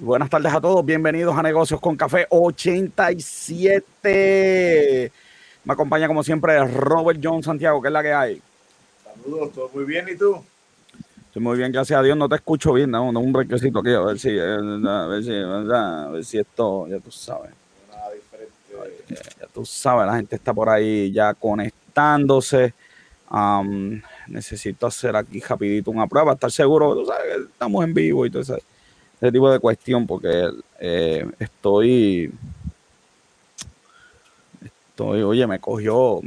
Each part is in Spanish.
Buenas tardes a todos, bienvenidos a Negocios con Café 87. Me acompaña como siempre Robert John Santiago, que es la que hay. Saludos, todo muy bien, ¿y tú? Estoy muy bien, gracias a Dios, no te escucho bien, no, un requisito aquí, a ver si, a ver si, a ver si esto, ya tú sabes. Nada diferente. Ya tú sabes, la gente está por ahí ya conectándose. necesito hacer aquí rapidito una prueba, estar seguro, tú sabes que estamos en vivo y todo eso ese tipo de cuestión porque eh, estoy, estoy, oye, me cogió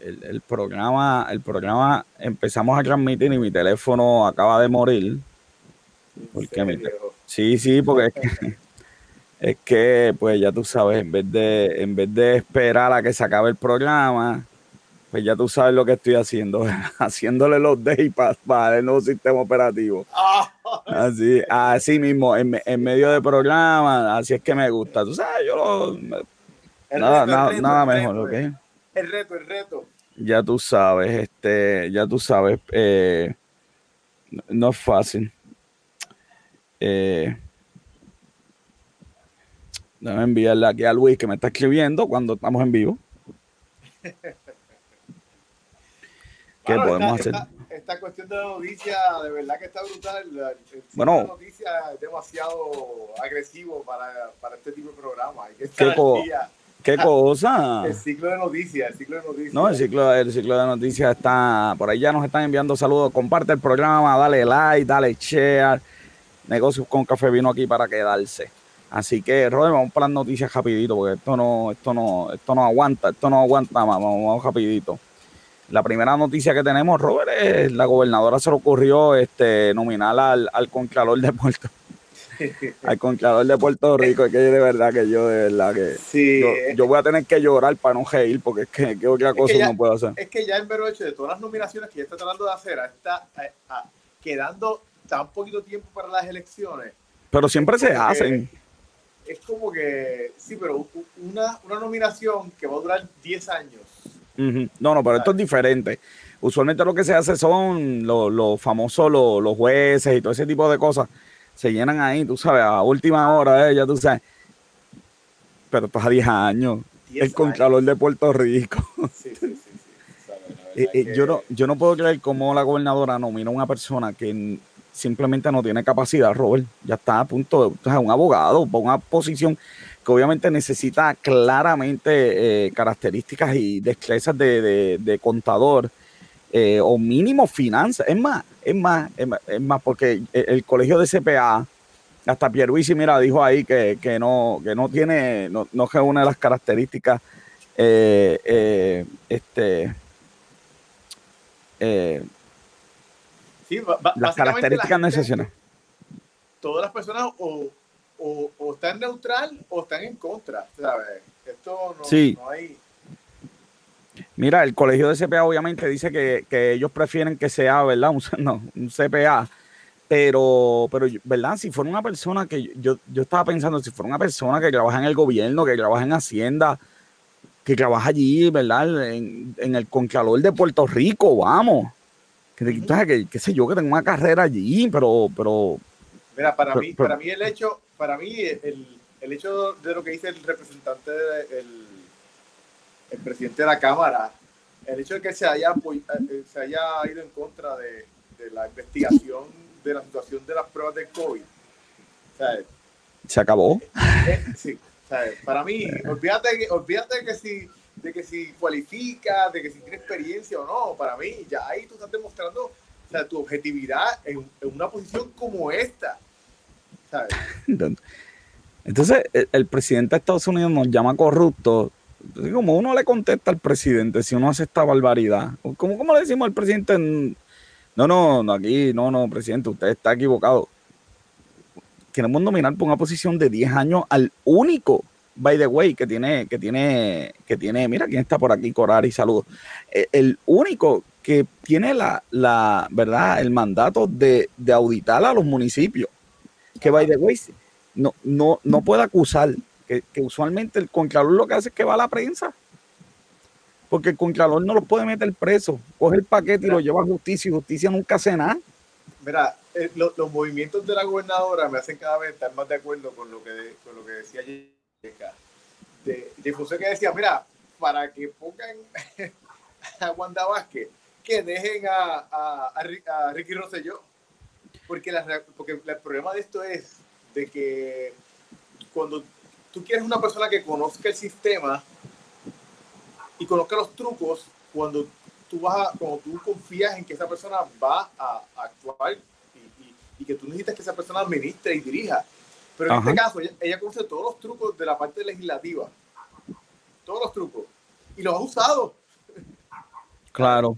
el, programa, el programa empezamos a transmitir y mi teléfono acaba de morir. Porque sí, sí, porque es que, es que, pues ya tú sabes, en vez de, en vez de esperar a que se acabe el programa, pues ya tú sabes lo que estoy haciendo, haciéndole los days para, el nuevo sistema operativo. Así, así mismo, en, medio de programa, así es que me gusta. Tú sabes, yo lo. nada, nada, nada mejor, ¿ok? El reto, el reto. Ya tú sabes, este, ya tú sabes, eh, no es fácil. Eh, déjame enviarle aquí a Luis que me está escribiendo cuando estamos en vivo. ¿Qué podemos hacer? Esta, cuestión de la noticia, de verdad que está brutal. El, bueno, la noticia es demasiado agresivo para, para este tipo de programa. Hay que ¿Qué, ¿Qué cosa? El ciclo de noticias, el ciclo de noticias. No, el ciclo, el ciclo de noticias está, por ahí ya nos están enviando saludos. Comparte el programa, dale like, dale share. Negocios con café vino aquí para quedarse. Así que, Robert, vamos para las noticias rapidito, porque esto no, esto no, esto no aguanta, esto no aguanta, vamos, vamos rapidito. La primera noticia que tenemos, Robert, es la gobernadora se le ocurrió este, nominar al, al de Puerto al Contralor de Puerto Rico, es que de verdad que yo, de verdad que sí, yo, voy a tener que llorar para no reír, porque es que ¿qué otra cosa no puedo hacer. Es que ya en vero hecho de todas las nominaciones que ya está tratando de hacer, está eh, quedando tan poquito tiempo para las elecciones. Pero siempre se hacen. Es como que, sí, pero una, una nominación que va a durar 10 años no, no, pero esto es diferente. Usualmente lo que se hace son los, famosos, los, jueces y todo ese tipo de cosas. Se llenan ahí, tú sabes, a última hora, eh, ya tú sabes. Pero esto es a 10 años. el Contralor de Puerto Rico. Sí, sí, sí, yo, no, yo no puedo creer cómo la gobernadora nomina a una persona que simplemente no tiene capacidad, Robert. Ya está a punto de, o sea, un abogado, para una posición que obviamente necesita claramente eh, características y destrezas de, contador eh, o mínimo finanzas. Es más, es más, es más, porque el, colegio de CPA, hasta Pierluisi, mira, dijo ahí que, no, que no tiene, no, no reúne las características eh, este, las características necesarias. Todas las personas o o, están neutral o están en contra, ¿sabes? Esto no, hay... Mira, el colegio de CPA obviamente dice que, ellos prefieren que sea, ¿verdad? Un, no, un CPA. Pero, pero, ¿verdad? Si fuera una persona que yo, yo estaba pensando, si fuera una persona que trabaja en el gobierno, que trabaja en Hacienda, que trabaja allí, ¿verdad? En, el Contralor de Puerto Rico, vamos. Que, que, qué sé yo, que tengo una carrera allí, pero, pero. Mira, para mí, para mí el hecho, para mí el, el, hecho de lo que dice el representante, el, el, presidente de la Cámara, el hecho de que se haya, eh, se haya ido en contra de, de la investigación de la situación de las pruebas de COVID, ¿Se acabó? Eh, eh, sí, para mí, olvídate, que, olvídate que si, de que si cualifica, de que si tiene experiencia o no, para mí, ya ahí tú estás demostrando tu objetividad en, en una posición como esta. Entonces, el, presidente de Estados Unidos nos llama corrupto. Como uno le contesta al presidente si uno hace esta barbaridad. ¿Cómo, cómo le decimos al presidente? No, no, no, aquí, no, no, presidente, usted está equivocado. Queremos nominar por una posición de 10 años al único, by the way, que tiene, que tiene, que tiene, mira quién está por aquí, Corari, saludos. El, el único que tiene la, la, ¿verdad? El mandato de, de auditar a los municipios que by the way, no, no, no puede acusar, que, usualmente el contralor lo que hace es que va a la prensa. Porque el contralor no lo puede meter preso, coge el paquete y lo lleva a justicia y justicia nunca hace nada. Mira, eh, los, movimientos de la gobernadora me hacen cada vez estar más de acuerdo con lo que, con lo que decía Jessica. De, de José que decía, mira, para que pongan a Wanda Vázquez, que dejen a, a, a Ricky Rosselló. Porque, la, porque el problema de esto es de que cuando tú quieres una persona que conozca el sistema y conozca los trucos, cuando tú vas a, cuando tú confías en que esa persona va a, actuar y, que tú necesitas que esa persona administre y dirija. Pero en este caso, ella, conoce todos los trucos de la parte legislativa. Todos los trucos. Y los ha usado. Claro.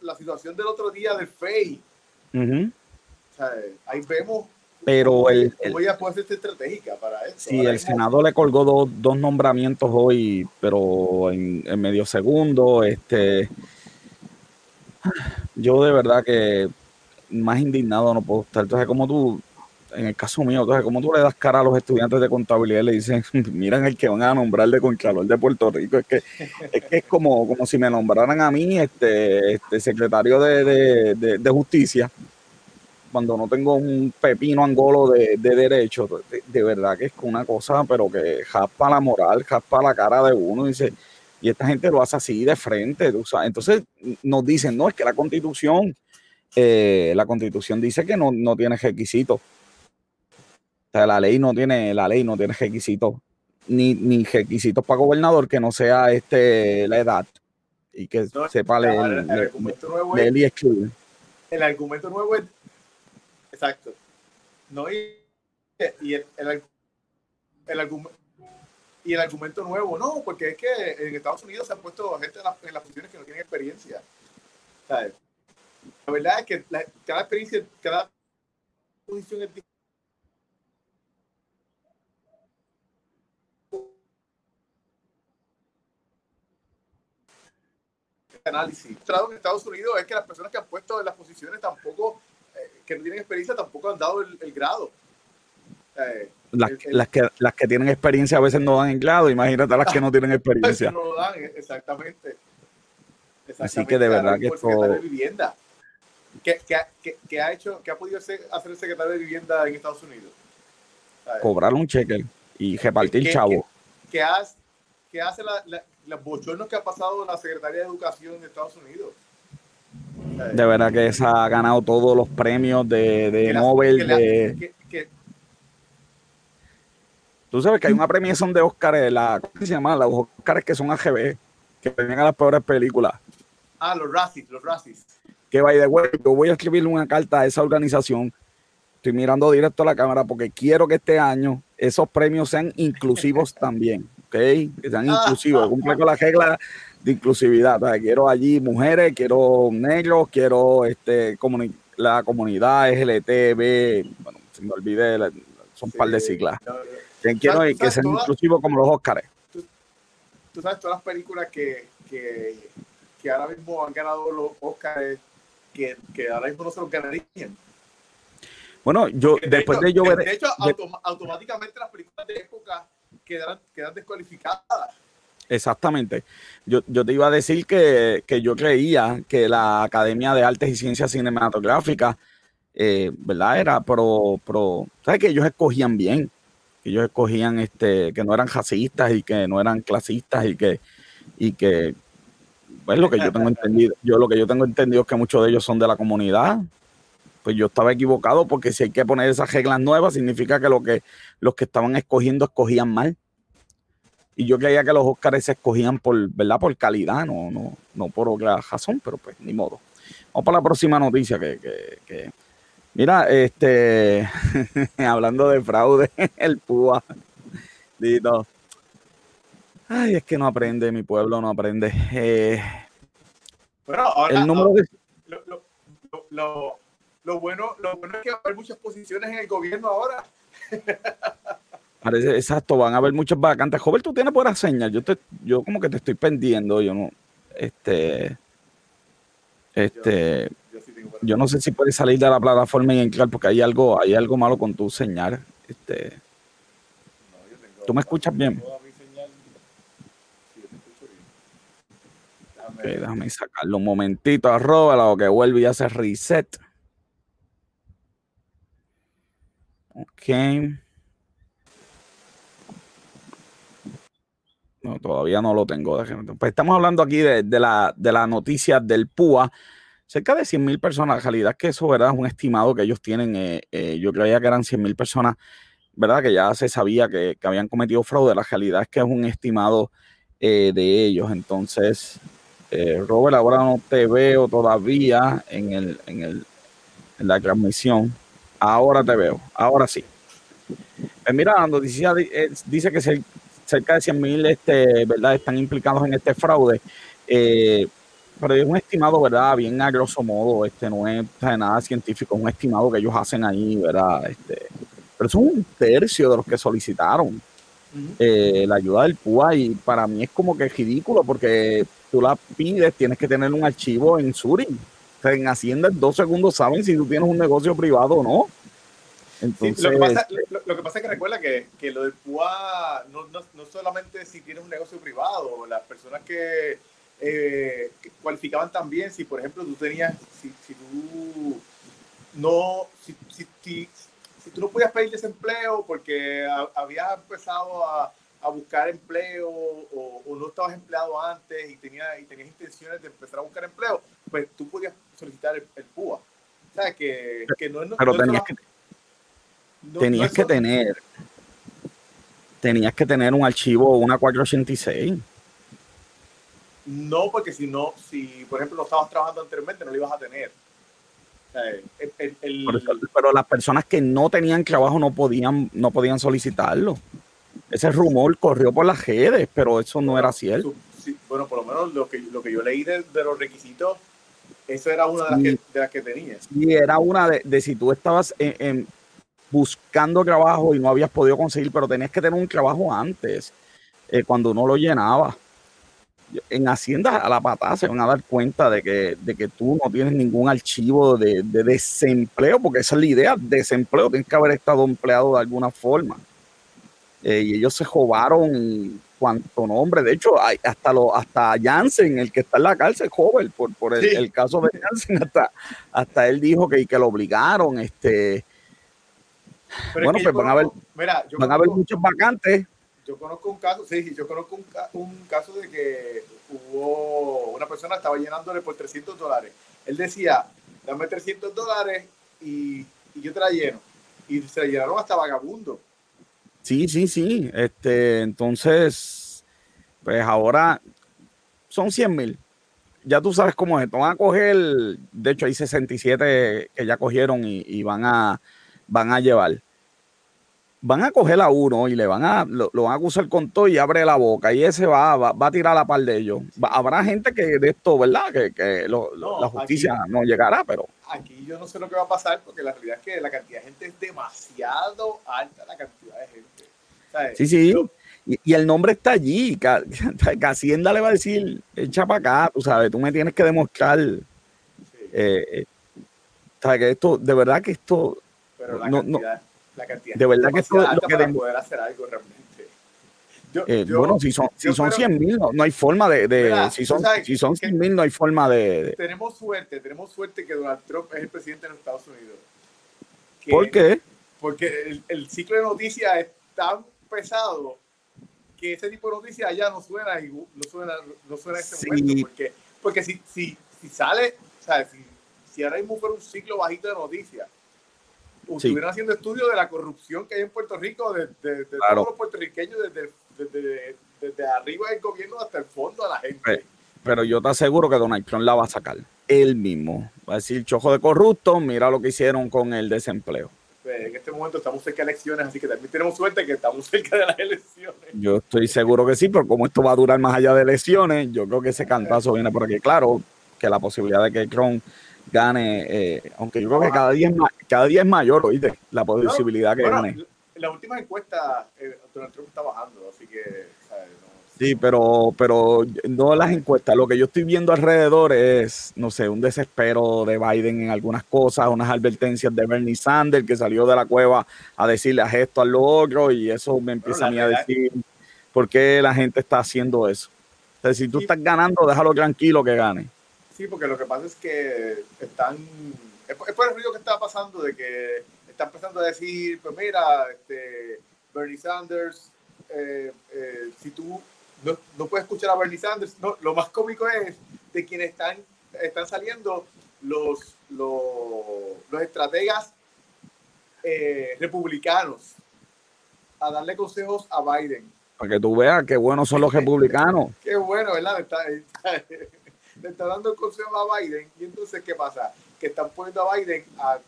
La situación del otro día del FEI. Ahí vemos pero el, voy a ser estratégica para eso. Sí, el Senado le colgó dos, dos nombramientos hoy, pero en, en, medio segundo. Este, yo de verdad que más indignado no puedo estar. Entonces, como tú, en el caso mío, entonces, como tú le das cara a los estudiantes de contabilidad y le dicen, miran el que van a nombrar de Contralor de Puerto Rico, es que es, que es como, como si me nombraran a mí este, este secretario de, de, de justicia cuando no tengo un pepino angolo de, derecho, de, verdad que es una cosa, pero que jaspa la moral, jaspa la cara de uno, y dice, y esta gente lo hace así de frente, entonces nos dicen, no, es que la constitución, eh, la constitución dice que no, no tiene requisitos. O sea, la ley no tiene, la ley no tiene requisitos, ni, ni requisitos para gobernador que no sea este la edad y que sepa leer, el, y escribir. El argumento nuevo es Exacto. No, y, el, el, el, argumento y el argumento nuevo, no, porque es que en Estados Unidos se han puesto gente en, en las funciones que no tienen experiencia. La verdad es que cada experiencia, cada posición es análisis. En Estados Unidos es que las personas que han puesto en las posiciones tampoco que no tienen experiencia tampoco han dado el, grado. Eh, las, las, que, las que tienen experiencia a veces no dan el grado, imagínate las que no tienen experiencia. no lo dan, exactamente. exactamente. Así que de verdad que esto... De vivienda. ¿Qué, qué, qué, ha hecho, qué ha podido hacer, hacer, el secretario de vivienda en Estados Unidos? Cobrar un cheque y repartir chavo. ¿Qué, hace, qué hace la, la, los bochornos que ha pasado la Secretaría de Educación en Estados Unidos? De verdad que esa ha ganado todos los premios de, de Nobel. de... Tú sabes que hay una premiación de Oscar, la, ¿cómo se llama? Los Oscars que son AGB, que premian a las peores películas. Ah, los Razzies, los Razzies. Que vaya de güey, yo voy a escribirle una carta a esa organización. Estoy mirando directo a la cámara porque quiero que este año esos premios sean inclusivos también, ¿ok? Que sean ah. inclusivos, cumple con la regla de inclusividad. quiero allí mujeres, quiero negros, quiero este, la comunidad LGTB, bueno, se me olvidé, son un par de siglas. quiero que sean inclusivos como los Óscares. Tú, sabes todas las películas que, que, que, ahora mismo han ganado los Óscares, que, que ahora mismo no se los ganarían. Bueno, yo después de yo ver. De hecho, automáticamente las películas de época quedan, quedan descualificadas. Exactamente. Yo, yo te iba a decir que, yo creía que la Academia de Artes y Ciencias Cinematográficas, eh, ¿verdad? Era pro, pro, ¿sabes? Que ellos escogían bien, que ellos escogían, este, que no eran racistas y que no eran clasistas y que, y que, pues lo que yo tengo entendido, yo lo que yo tengo entendido es que muchos de ellos son de la comunidad. Pues yo estaba equivocado porque si hay que poner esas reglas nuevas, significa que lo que los que estaban escogiendo escogían mal. Y yo creía que los Oscars se escogían por, ¿verdad? Por calidad, no, no, no por otra razón, pero pues ni modo. Vamos para la próxima noticia que, que, que... mira, este, hablando de fraude, el PUA, Dito. Ay, es que no aprende, mi pueblo no aprende. Eh, bueno, ahora, el número de... lo, lo, lo, lo, bueno, lo bueno es que hay muchas posiciones en el gobierno ahora. Exacto, van a haber muchas vacantes. Joven, tú tienes buenas señas. Yo te, yo como que te estoy pendiendo, yo no, este, este, yo, no sé si puedes salir de la plataforma y entrar porque hay algo, hay algo malo con tu señal. Este, ¿tú me escuchas bien? déjame sacarlo un momentito, arroba, lo que vuelve y hace reset. Ok. No, todavía no lo tengo. Pues estamos hablando aquí de, la, de la noticia del PUA. Cerca de 100 mil personas, la realidad que eso ¿verdad? es un estimado que ellos tienen. Eh, eh, yo creía que eran 100 mil personas, ¿verdad? Que ya se sabía que, habían cometido fraude. La realidad es que es un estimado eh, de ellos. Entonces, Robert, ahora no te veo todavía en, el, en, el, en la transmisión. Ahora te veo, ahora sí. Pues mira, la noticia dice que se cerca de 100 mil este, ¿verdad? están implicados en este fraude. Eh, pero es un estimado, ¿verdad? Bien a grosso modo, este no es nada científico, es un estimado que ellos hacen ahí, ¿verdad? Este, pero es un tercio de los que solicitaron eh, la ayuda del PUA y para mí es como que ridículo porque tú la pides, tienes que tener un archivo en Suri. en Hacienda en dos segundos saben si tú tienes un negocio privado o no lo, que pasa, lo, que pasa, es que recuerda que, que lo del PUA no, no, no, solamente si tienes un negocio privado, las personas que, eh, cualificaban también, si por ejemplo tú tenías, si, si tú no, si, si, si, tú no podías pedir desempleo porque habías empezado a, a buscar empleo o, o, no estabas empleado antes y, tenía, y tenías intenciones de empezar a buscar empleo, pues tú podías solicitar el, PUA. O sea, que, que no, Pero tenías que tenías que tener, tenías que tener un archivo, una 486. No, porque si no, si por ejemplo no estabas trabajando anteriormente, no lo ibas a tener. pero las personas que no tenían trabajo no podían, no podían solicitarlo. Ese rumor corrió por las redes, pero eso no era cierto. bueno, por lo menos lo que, lo que yo leí de, los requisitos, eso era una de las, que, de las que tenías. Y era una de, de si tú estabas en, buscando trabajo y no habías podido conseguir, pero tenías que tener un trabajo antes, eh, cuando uno lo llenaba. En Hacienda a la patada se van a dar cuenta de que, de que tú no tienes ningún archivo de, desempleo, porque esa es la idea, desempleo, tienes que haber estado empleado de alguna forma. Eh, y ellos se robaron cuanto nombre, de hecho, hay, hasta lo, hasta Jansen, el que está en la cárcel, joven, por, por el, caso de Jansen, hasta, hasta él dijo que, que lo obligaron, este, bueno, pues van, a haber, van a haber muchos vacantes. Yo conozco un caso, sí, yo conozco un, caso de que hubo una persona estaba llenándole por 300 dólares. Él decía, dame 300 dólares y, yo te la lleno. Y se la llenaron hasta vagabundo. Sí, sí, sí. Este, entonces, pues ahora son 100 mil. Ya tú sabes cómo es esto. Van a coger, de hecho hay 67 que ya cogieron y van a van a llevar. Van a coger a uno y le van a, lo, van a acusar con todo y abre la boca y ese va, va, a tirar la par de ellos. habrá gente que de esto, ¿verdad? Que, que la justicia no llegará, pero... Aquí yo no sé lo que va a pasar porque la realidad es que la cantidad de gente es demasiado alta, la cantidad de gente. Sí, sí. y, el nombre está allí. Que, Hacienda le va a decir, echa para acá, tú sabes, tú me tienes que demostrar. Eh, eh, que esto, de verdad que esto pero la, cantidad, la cantidad de verdad que esto es lo que para poder hacer algo realmente. Eh, bueno, si son, si son 100 mil, no, hay forma de. de si son, si son 100 mil, no hay forma de, Tenemos suerte, tenemos suerte que Donald Trump es el presidente de los Estados Unidos. ¿Por qué? Porque el, el, ciclo de noticias es tan pesado que ese tipo de noticias ya no suena, no suena, no suena en este momento. Porque, porque si, si, si sale, o sea, si, si ahora mismo fuera un ciclo bajito de noticias, estuvieran haciendo estudios de la corrupción que hay en Puerto Rico, de, todos los puertorriqueños, desde, desde, arriba del gobierno hasta el fondo a la gente. Pero, yo te aseguro que Donald Trump la va a sacar. Él mismo. Va a decir, chojo de corrupto, mira lo que hicieron con el desempleo. En este momento estamos cerca de elecciones, así que también tenemos suerte que estamos cerca de las elecciones. Yo estoy seguro que sí, pero como esto va a durar más allá de elecciones, yo creo que ese cantazo viene por aquí. Claro, que la posibilidad de que Trump gane, eh, aunque yo creo que cada día es, cada día es mayor, oíste, la posibilidad que gane. En la última encuesta, eh, Donald Trump está bajando, así que... Sí, pero, pero no las encuestas. Lo que yo estoy viendo alrededor es, no sé, un desespero de Biden en algunas cosas, unas advertencias de Bernie Sanders que salió de la cueva a decirle a esto, a lo otro, y eso me empieza a mí a decir por qué la gente está haciendo eso. Entonces, si tú estás ganando, déjalo tranquilo que gane. Sí, porque lo que pasa es que están. Es por el ruido que está pasando de que está empezando a decir, pues mira, este, Bernie Sanders, eh, eh, si tú no, no, puedes escuchar a Bernie Sanders, no, lo más cómico es de quienes están, están saliendo los, los, los estrategas eh, republicanos a darle consejos a Biden. Para que tú veas qué buenos son los republicanos. qué bueno, ¿verdad? Le está dando el consejo a Biden y entonces, ¿qué pasa? Que están poniendo a Biden a,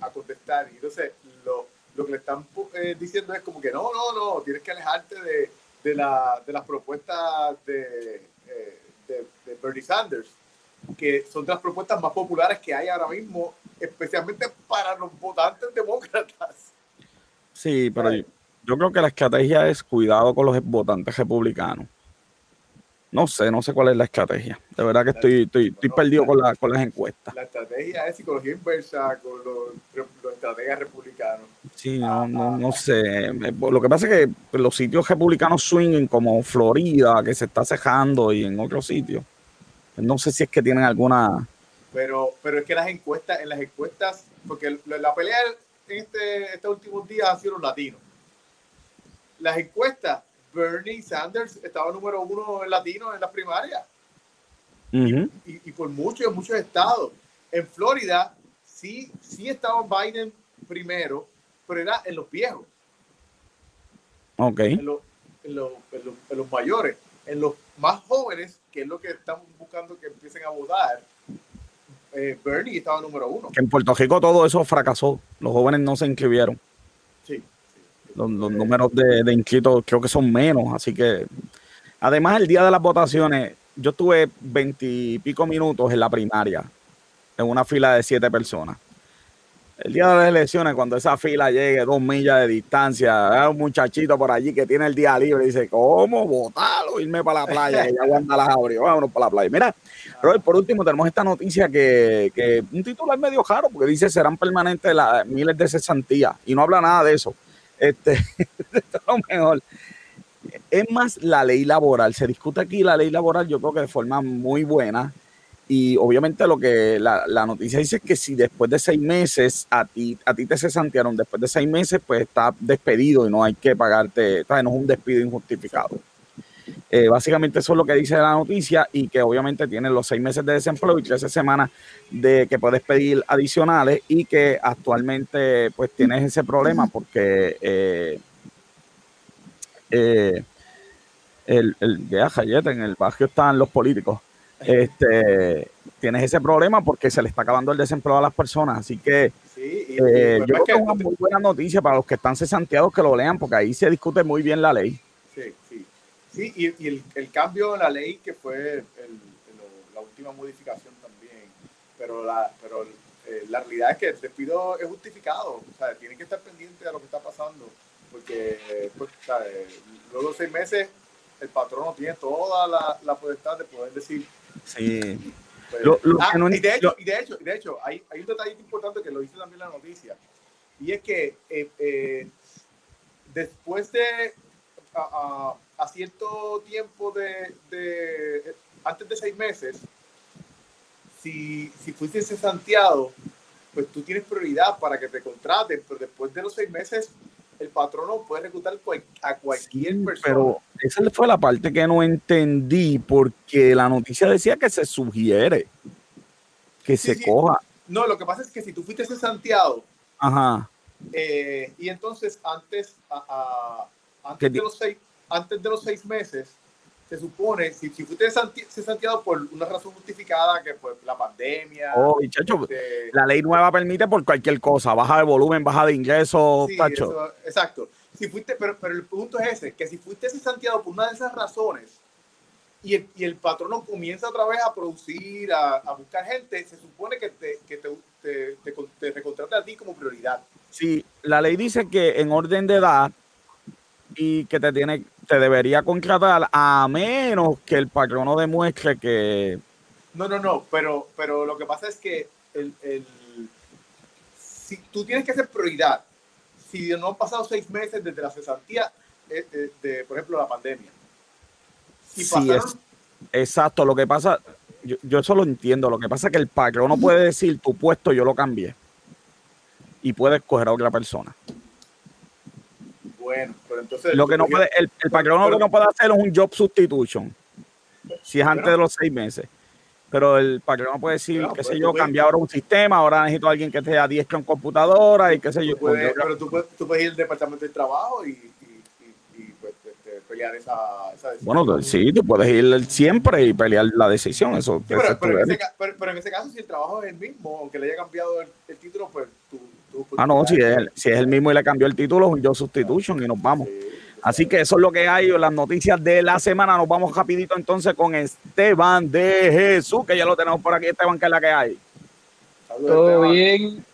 a, contestar y entonces lo, lo, que le están eh, diciendo es como que no, no, no, tienes que alejarte de, de, la, de las propuestas de, eh, de, de, Bernie Sanders, que son de las propuestas más populares que hay ahora mismo, especialmente para los votantes demócratas. Sí, pero yo, yo creo que la estrategia es cuidado con los votantes republicanos. No sé, no sé cuál es la estrategia. De verdad que estoy, estoy, estoy perdido con, la, con las encuestas. La estrategia es psicología inversa con los, los estrategas republicanos. Sí, no, no, no, sé. Lo que pasa es que los sitios republicanos swingen como Florida, que se está cejando, y en otros sitios. No sé si es que tienen alguna. Pero, pero es que las encuestas, en las encuestas, porque la pelea en este, estos últimos días ha sido los latinos. Las encuestas Bernie Sanders estaba número uno en latino en las primarias. y, y, por mucho en muchos estados. En Florida sí, sí estaba Biden primero, pero era en los viejos. Ok. En, los, en, los, en, los, mayores. En los más jóvenes, que es lo que estamos buscando que empiecen a votar, eh, Bernie estaba número uno. Que en Puerto Rico todo eso fracasó. Los jóvenes no se inscribieron. Los, números de, de, inscritos creo que son menos, así que además el día de las votaciones, yo tuve veintipico minutos en la primaria, en una fila de siete personas. El día de las elecciones, cuando esa fila llegue dos millas de distancia, hay un muchachito por allí que tiene el día libre y dice, ¿cómo votarlo? Irme para la playa, y ya aguanta las abrió, vámonos para la playa. Mira, pero por último tenemos esta noticia que, que un titular medio raro, porque dice serán permanentes las miles de cesantías y no habla nada de eso. Este, esto es lo mejor. Es más la ley laboral. Se discute aquí la ley laboral, yo creo que de forma muy buena. Y obviamente lo que la, la noticia dice es que si después de seis meses a ti, a ti te cesantearon, después de seis meses, pues está despedido y no hay que pagarte, no es un despido injustificado. Eh, básicamente eso es lo que dice la noticia y que obviamente tiene los seis meses de desempleo y 13 semanas de que puedes pedir adicionales y que actualmente pues tienes ese problema porque eh, eh, el, el en el barrio están los políticos. Este, tienes ese problema porque se le está acabando el desempleo a las personas. Así que sí, eh, yo creo que es una muy buena noticia para los que están cesanteados que lo lean porque ahí se discute muy bien la ley. Sí, y, y el, el, cambio en la ley que fue el, el, la última modificación también, pero la, pero eh, la realidad es que el despido es justificado, o sea, tienen que estar pendientes de lo que está pasando, porque pues, luego de seis meses el patrón no tiene toda la, la potestad de poder decir. Sí. Pues, lo, lo ah, no, y, de hecho, y de hecho, y de hecho hay, hay un detalle importante que lo dice también la noticia, y es que eh, eh, después de a, a, cierto tiempo de, de, antes de seis meses, si, si fuiste cesanteado, pues tú tienes prioridad para que te contraten, pero después de los seis meses, el patrono puede reclutar a cualquier persona. Pero esa fue la parte que no entendí, porque la noticia decía que se sugiere que sí, se sí. coja. No, lo que pasa es que si tú fuiste cesanteado, Ajá. Eh, y entonces antes, a, a, antes de los seis, antes de los seis meses, se supone, si, si fuiste cesanteado por una razón justificada, que fue la pandemia. Oh, chacho, este, la ley nueva permite por cualquier cosa, baja de volumen, baja de ingresos, sí, tacho. Eso, exacto. Si fuiste, pero, pero el punto es ese, que si fuiste cesanteado por una de esas razones y el, y el patrono comienza otra vez a producir, a, a buscar gente, se supone que te, que te, te, te, te recontrata a ti como prioridad. Sí, la ley dice que en orden de edad y que te tiene te debería contratar a menos que el patrono demuestre que no no no pero pero lo que pasa es que el, el si tú tienes que hacer prioridad si no han pasado seis meses desde la cesantía de, de, de por ejemplo la pandemia si sí, pasaron, es, exacto lo que pasa yo, yo eso lo entiendo lo que pasa es que el patrono puede decir tu puesto yo lo cambié y puede escoger a otra persona. Bueno, pero entonces. Lo que no puede, el, el patrón lo que no puede hacer es un job substitution. Si es antes de los seis meses. Pero el patrón no puede decir, qué sé yo, cambiar ahora un sistema, ahora necesito a alguien que esté a diestro en computadora y qué sé yo. pero tú puedes, tú puedes ir al departamento de trabajo y pelear esa, decisión. Bueno, sí, tú puedes ir siempre y pelear la decisión. Eso, pero, en ese, pero, en ese, caso, si el trabajo es el mismo, aunque le haya cambiado el, título, pues tú. Ah, no, si es, si es el mismo y le cambió el título, un job substitution y nos vamos. Así que eso es lo que hay en las noticias de la semana. Nos vamos rapidito entonces con Esteban de Jesús, que ya lo tenemos por aquí. Esteban, que es la que hay. Todo bien.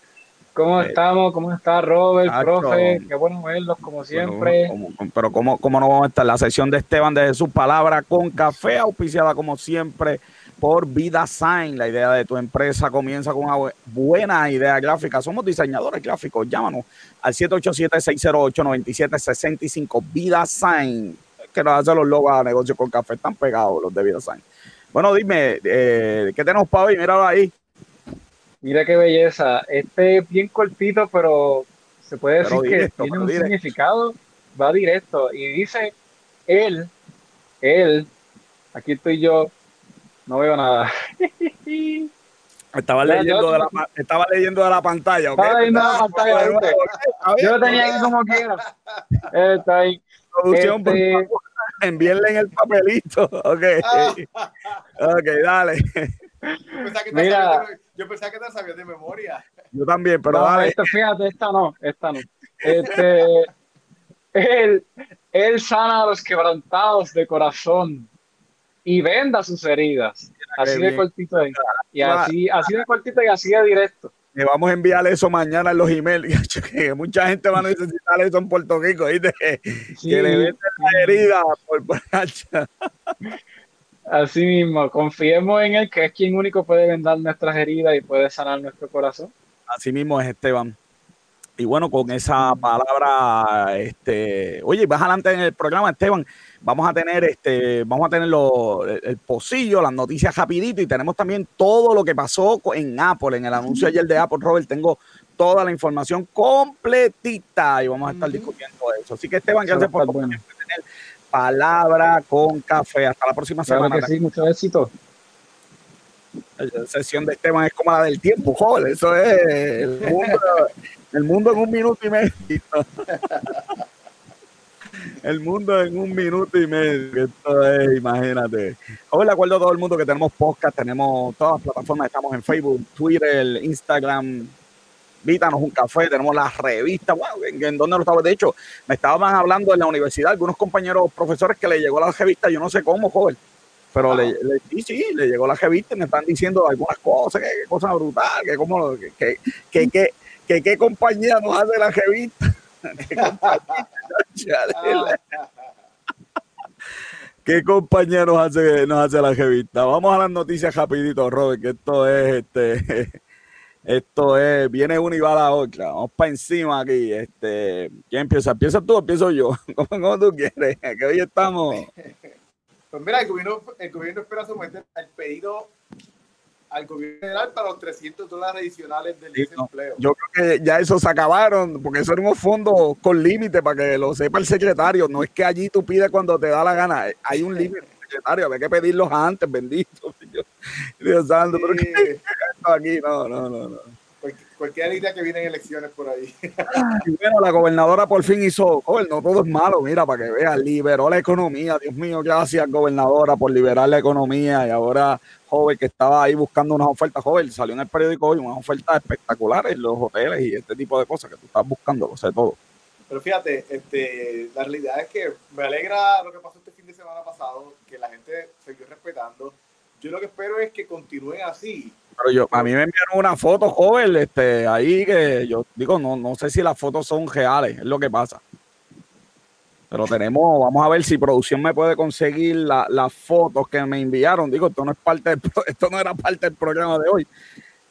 ¿Cómo eh, estamos? ¿Cómo está Robert, profe? Qué bueno verlos como siempre. pero ¿cómo, ¿cómo no vamos a estar? La sesión de Esteban de Jesús Palabra con café, auspiciada como siempre por Vida Sign. La idea de tu empresa comienza con una buena idea gráfica. Somos diseñadores gráficos. Llámanos al 787-608-9765. Vida Sign. Que nos hace los logos a negocios con café. Están pegados los de Vida Sign. Bueno, dime, eh, ¿qué tenemos para hoy? Míralo ahí. Mira qué belleza. Este es bien cortito, pero se puede decir que tiene un significado. Va directo. Y dice, él, él, aquí estoy yo, no veo nada. Estaba leyendo, de la, estaba leyendo de la pantalla. Estaba leyendo de la pantalla. Yo lo tenía ahí como quiera. Está ahí. Producción, este... envíenle en el papelito. Ok. ok, dale. Mira, yo pensaba que te sabías de memoria. Yo también, pero dale. fíjate, esta no, esta no. Este, él, él sana a los quebrantados de corazón y venda sus heridas. Así de cortito Y así, así de cortito y así de directo. Le vamos a enviar eso mañana en los emails. Que mucha gente va a necesitar eso en Puerto Rico, ¿viste? que le venden la herida por, por Así mismo, confiemos en Él, que es quien único puede vendar nuestras heridas y puede sanar nuestro corazón. Así mismo es Esteban. Y bueno, con esa palabra, este, oye, vas adelante en el programa, Esteban. Vamos a tener este, vamos a tener el, pocillo, las noticias rapidito y tenemos también todo lo que pasó en Apple, en el anuncio ayer de Apple, Robert, tengo toda la información completita y vamos a estar discutiendo eso. Así que Esteban, gracias por bueno palabra con café. Hasta la próxima semana. sí, mucho éxito. La sesión de Esteban es como la del tiempo, joder. Eso es el mundo, el mundo en un minuto y medio. El mundo en un minuto y medio. Esto es, imagínate. Hoy le acuerdo a todo el mundo que tenemos podcast, tenemos todas las plataformas, estamos en Facebook, Twitter, Instagram, Vítanos un café, tenemos las revistas, wow, ¿en, dónde lo estaba? De hecho, me estaban hablando en la universidad algunos compañeros profesores que le llegó la revista, yo no sé cómo, joven, pero le, sí, sí, le llegó la revista y me están diciendo algunas cosas, que, cosas brutales, que cómo, que, que, que, qué compañía nos hace la revista. ¿Qué compañía nos hace, nos hace la revista? Vamos a las noticias rapidito, Robert, que esto es este esto es, viene una y va la otra. Vamos para encima aquí. Este, ¿Quién empieza? ¿Empiezas tú o empiezo yo? ¿Cómo, tú quieres? Que hoy estamos. Pues mira, el gobierno, el gobierno espera someter el pedido al gobierno federal para los 300 dólares adicionales del desempleo. yo creo que ya eso se acabaron, porque son unos fondos con límite para que lo sepa el secretario. No es que allí tú pides cuando te da la gana. Hay un límite, secretario. Había que pedirlos antes, bendito. Dios, santo, pero ¿qué aquí? No, no, no, no. Cualquier idea que vienen elecciones por ahí. Y bueno, la gobernadora por fin hizo, joven, no todo es malo, mira, para que vean, liberó la economía. Dios mío, gracias, gobernadora, por liberar la economía. Y ahora, joven, que estaba ahí buscando unas ofertas, joven, salió en el periódico hoy unas ofertas espectaculares los hoteles y este tipo de cosas que tú estás buscando, lo sé todo. Pero fíjate, este, la realidad es que me alegra lo que pasó este fin de semana pasado, que la gente siguió respetando yo lo que espero es que continúen así. Pero yo, a mí me enviaron una foto joven, este, ahí que yo digo, no, no sé si las fotos son reales, es lo que pasa. Pero tenemos, vamos a ver si producción me puede conseguir las fotos que me enviaron. Digo, esto no es parte esto no era parte del programa de hoy.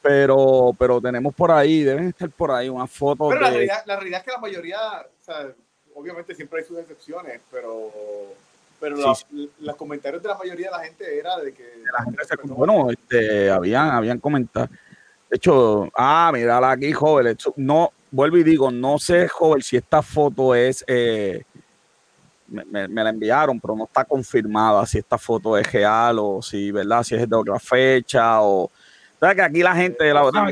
Pero, pero tenemos por ahí, deben estar por ahí unas fotos. Pero la, realidad, la realidad es que la mayoría, o sea, obviamente siempre hay sus excepciones, pero pero los comentarios de la mayoría de la gente era de que... La gente se, bueno, este, habían, habían comentado. De hecho, ah, mira aquí, joven. No, vuelvo y digo, no sé, joven, si esta foto es, eh, me, la enviaron, pero no está confirmada si esta foto es real o si, ¿verdad? Si es de otra fecha o... ¿Sabes que aquí la gente la otra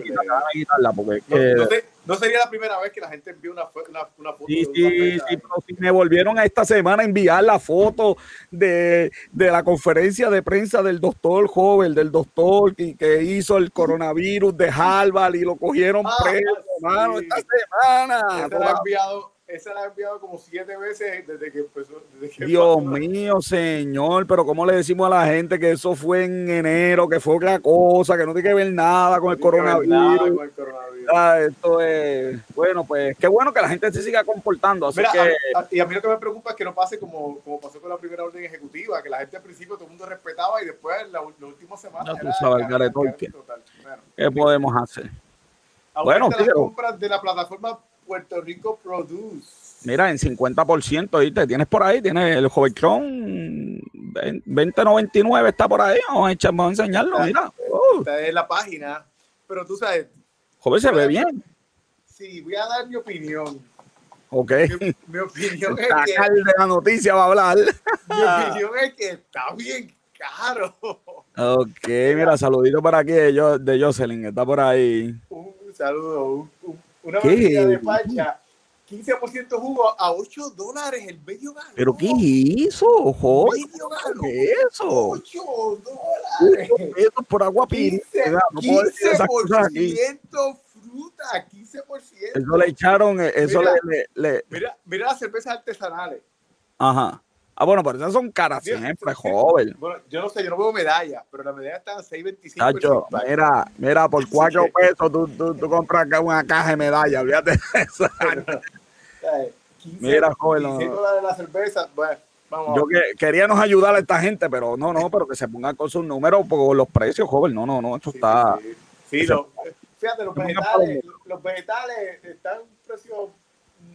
quitarla porque no sería la primera vez que la gente envió una, una, una foto. Sí, sí, sí, pero si me volvieron a esta semana a enviar la foto de, de la conferencia de prensa del doctor joven, del doctor que, que hizo el coronavirus de Harvard y lo cogieron ah, preso, hermano, esta semana. Te ha enviado esa la ha enviado como siete veces desde que empezó. Dios mío, señor, pero ¿cómo le decimos a la gente que eso fue en enero, que fue otra cosa, que no tiene que ver nada con el coronavirus? Ah, esto es, bueno, pues qué bueno que la gente se siga comportando. Así que... y a mí lo que me preocupa es que no pase como, como pasó con la primera orden ejecutiva, que la gente al principio todo el mundo respetaba y después la, la última semana. No, sabes, ¿qué, ¿qué podemos hacer? Bueno, las compras de la plataforma Puerto Rico Produce. Mira, en 50%, ¿viste? Tienes por ahí, tienes el Hovertron 2099 está por ahí. Vamos a, vamos a enseñarlo, mira. Uh. Está en la página, pero tú sabes. Joven, se ve bien. Sí, voy a dar mi opinión. Ok. Mi, opinión es que. de la noticia va a hablar. Mi opinión es que está bien caro. Ok, mira, saludito para aquí de, Jocelyn, está por ahí. Un saludo, un una botella de pacha, 15% jugo a 8 dólares el medio galo. ¿Pero qué hizo, ojo? Medio galo. ¿Qué es eso? 8 dólares. Eso por agua 15, 15% fruta, 15%. Eso le echaron, eso mira, le, le, Mira, mira las cervezas artesanales. Ajá. Ah, bueno, pero esas son caras siempre, joven. Bueno, yo no sé, yo no veo medallas, pero la medalla está en 6.25. mira, mira, por 4 pesos tú, tú, tú, compras una caja de medallas, de eso. mira, joven. dólares la cerveza, bueno. Vamos, yo que, queríamos ayudar a esta gente, pero no, no, pero que se pongan con sus números por los precios, joven. No, no, no, esto está. Sí, lo, fíjate, los vegetales, los vegetales están precios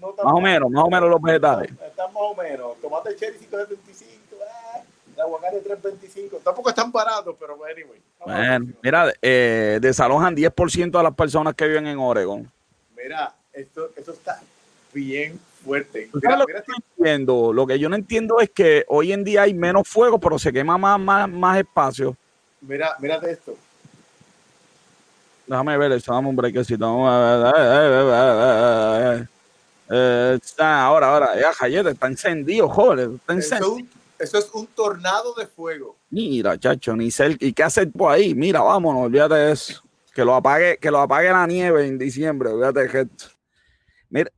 más o menos, más o menos los vegetales. Están más o menos. Tomate cherry 5.75, eh, aguacate 3.25. Tampoco están baratos, pero anyway. Bueno, mira, eh, desalojan 10% de las personas que viven en Oregon. Mira, esto, esto está bien fuerte. Mira, lo, que entiendo, lo que yo no entiendo es que hoy en día hay menos fuego, pero se quema más, más, más espacio. Mira, mírate esto. Déjame ver, eso, dame un breakcito. Eh, está, ahora, ahora, ya Jayet está encendido, joder, está encendido. Eso, es un tornado de fuego. Mira, chacho, ni ser, ¿y qué hacer por ahí? Mira, vámonos, olvídate de eso. Que lo apague, que lo apague la nieve en diciembre, olvídate de esto. Mira,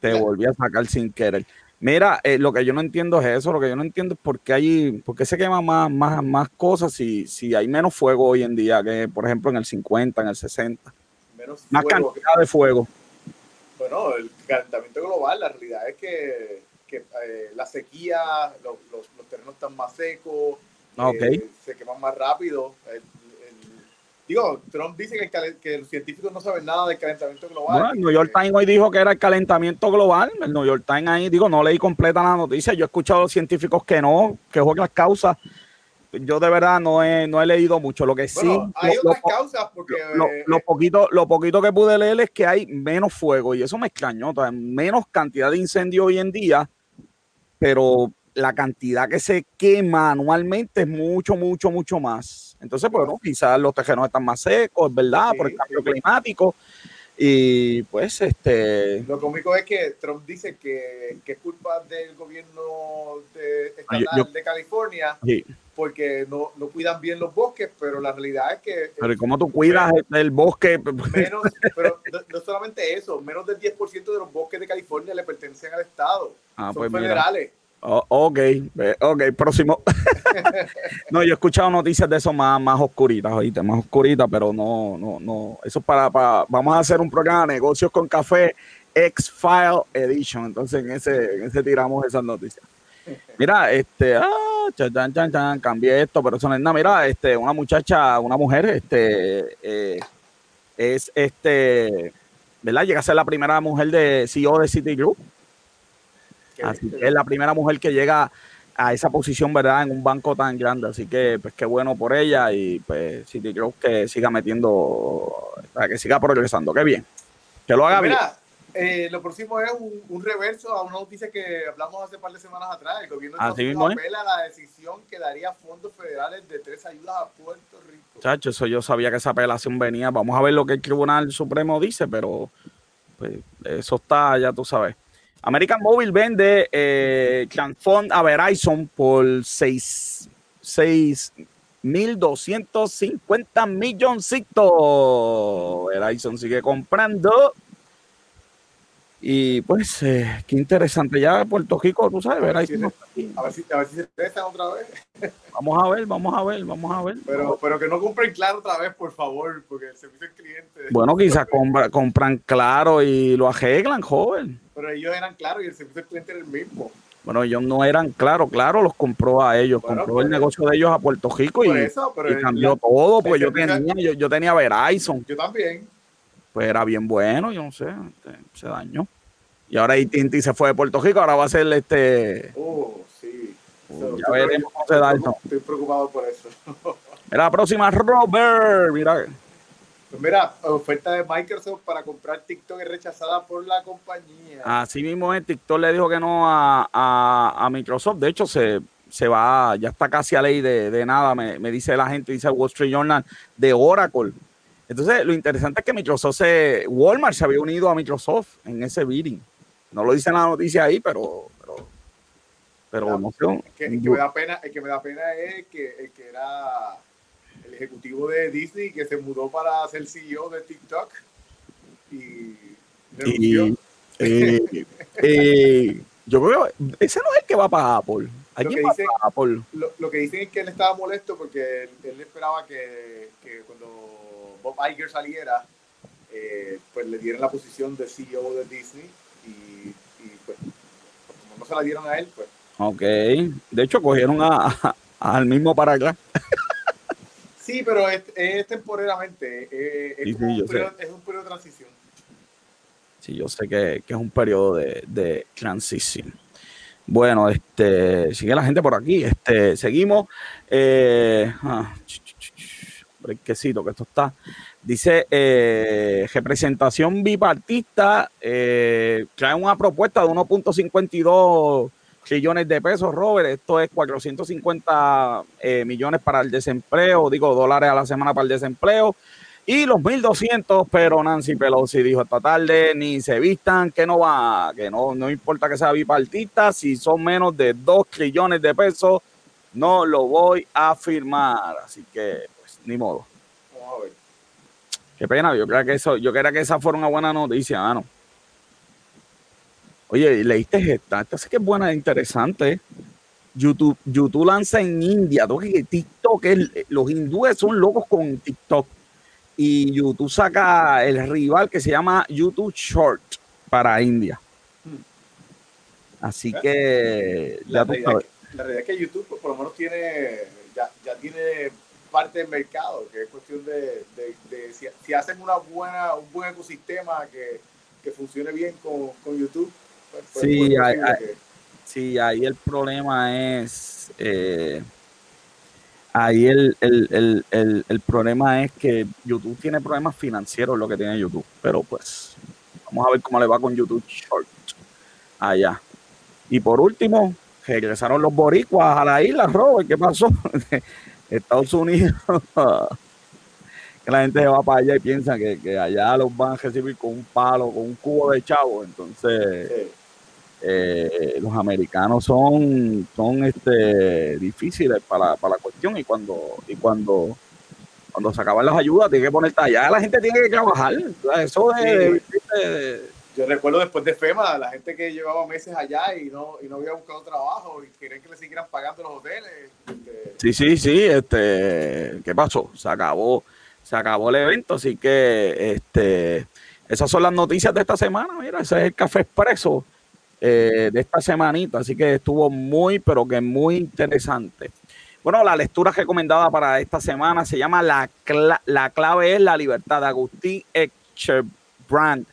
te volví a sacar sin querer. Mira, eh, lo que yo no entiendo es eso, lo que yo no entiendo es por qué hay, por qué se queman más, más, más cosas si, si hay menos fuego hoy en día que, por ejemplo, en el 50, en el 60. Menos más cantidad de fuego bueno, el calentamiento global, la realidad es que, eh, la sequía, los, terrenos están más secos, ah, eh, se queman más rápido. digo, Trump dice que, los científicos no saben nada del calentamiento global. el New York Times hoy dijo que era el calentamiento global. El New York Times ahí, digo, no leí completa la noticia. Yo he escuchado a los científicos que no, que es las causas yo de verdad no he, no he leído mucho. Lo que sí. hay otras causas porque. Lo, eh, poquito, lo poquito que pude leer es que hay menos fuego y eso me extrañó. menos cantidad de incendios hoy en día, pero la cantidad que se quema anualmente es mucho, mucho, mucho más. Entonces, bueno, quizás los terrenos están más secos, ¿verdad? Por el cambio climático. Y pues, este. Lo cómico es que Trump dice que, que es culpa del gobierno de, estatal de California. Porque no, no, cuidan bien los bosques, pero la realidad es que. Pero ¿cómo tú cuidas el, bosque? Menos, pero no, solamente eso, menos del 10% de los bosques de California le pertenecen al Estado. Ah, Son pues federales. Oh, ok, ok, próximo. no, yo he escuchado noticias de eso más, más oscuritas, oíste, más oscuritas, pero no, no, no. Eso para, para, vamos a hacer un programa de negocios con café X-File Edition. Entonces en ese, en ese tiramos esas noticias. Mira, este, ah, chan, chan, chan, cambié esto, pero eso no es nada. Mira, este, una muchacha, una mujer, este, eh, es este, ¿verdad? Llega a ser la primera mujer de CEO de Citigroup Así que es la primera mujer que llega a esa posición, ¿verdad? En un banco tan grande. Así que, pues, qué bueno por ella y, pues, creo que siga metiendo, que siga progresando. Qué bien. Que lo haga pues bien. Eh, lo próximo es un, reverso a una noticia que hablamos hace un par de semanas atrás. El gobierno de apela a la decisión que daría fondos federales de tres ayudas a Puerto Rico. Chacho, eso yo sabía que esa apelación venía. Vamos a ver lo que el Tribunal Supremo dice, pero pues, eso está, ya tú sabes. American Mobile vende eh, a Verizon por 6, 6.250 milloncitos. Verizon sigue comprando. Y pues, eh, qué interesante. Ya Puerto Rico, tú sabes, a ver, si, a ver si, se prestan otra vez. Vamos a ver, vamos a ver, vamos a ver. Pero, pero que no compren claro otra vez, por favor, porque el servicio al cliente. Bueno, quizás compran claro y lo arreglan, joven. Pero ellos eran claros y el servicio al cliente era el mismo. Bueno, ellos no eran claro, claro, los compró a ellos, compró el negocio de ellos a Puerto Rico y, cambió todo, pues yo tenía, yo, yo tenía Verizon. Yo también pues era bien bueno, yo no sé, este, se dañó. Y ahora Tinti se fue de Puerto Rico, ahora va a ser este. Oh, sí. Uh, ya veremos cómo se da esto. Estoy preocupado por eso. Mira, la próxima, Robert. Mira. Pues mira, oferta de Microsoft para comprar TikTok es rechazada por la compañía. Así mismo es, TikTok le dijo que no a, a, Microsoft. De hecho, se, se va, ya está casi a ley de, de nada, me, me, dice la gente, dice Wall Street Journal, de Oracle entonces, lo interesante es que Microsoft se, Walmart se había unido a Microsoft en ese bidding. No lo dice en la noticia ahí, pero, pero, no sé. El que, me da pena, el que me da pena es que, el que era el ejecutivo de Disney que se mudó para ser CEO de TikTok y, y eh, yo creo que ese no es el que va para Apple. Lo que, dicen, Apple? Lo, que dicen es que él estaba molesto porque él, esperaba que, que cuando Bob Iger saliera, eh, pues le dieron la posición de CEO de Disney y, pues como no se la dieron a él, pues. Ok, de hecho cogieron a, al mismo para acá. sí, pero es, temporalmente, eh, es, un periodo, de transición. Sí, yo sé que, es un periodo de, de transición. Bueno, este, sigue la gente por aquí. Este, seguimos. Eh, ah, que esto está. Dice, eh, representación bipartista eh, trae una propuesta de 1.52 trillones de pesos, Robert. Esto es 450 eh, millones para el desempleo, digo, dólares a la semana para el desempleo. Y los 1.200, pero Nancy Pelosi dijo esta tarde, ni se vistan, que no va, que no, no importa que sea bipartista, si son menos de 2 trillones de pesos, no lo voy a firmar. Así que ni modo. Qué pena, yo creo que eso, yo quería que esa fuera una buena noticia, mano. Oye, leíste esta, esta sí que es buena interesante. YouTube, YouTube lanza en India, TikTok, los hindúes son locos con TikTok. Y YouTube saca el rival que se llama YouTube Short para India. Así que la, realidad, es que YouTube por lo menos tiene, ya, ya tiene parte del mercado, que es cuestión de, si, hacen una buena, un buen ecosistema que, funcione bien con, YouTube. Pues, pues, sí, sí, ahí el problema es, eh, ahí el, el, problema es que YouTube tiene problemas financieros, lo que tiene YouTube, pero pues vamos a ver cómo le va con YouTube Short allá. Y por último, regresaron los boricuas a la isla, Robert, ¿qué pasó? Estados Unidos, que la gente va para allá y piensa que, allá los van a recibir con un palo, con un cubo de chavo. Entonces, eh, los americanos son, son este, difíciles para, la cuestión. Y cuando, y cuando, cuando se acaban las ayudas, tiene que ponerte allá, la gente tiene que trabajar. Eso de yo recuerdo después de FEMA, la gente que llevaba meses allá y no, y no había buscado trabajo y querían que le siguieran pagando los hoteles. Este, sí, sí, sí, este, ¿qué pasó? Se acabó, se acabó el evento, así que este, esas son las noticias de esta semana, mira, ese es el café expreso eh, de esta semanita, así que estuvo muy, pero que muy interesante. Bueno, la lectura recomendada para esta semana se llama La, la clave es la libertad de Agustín Echebrand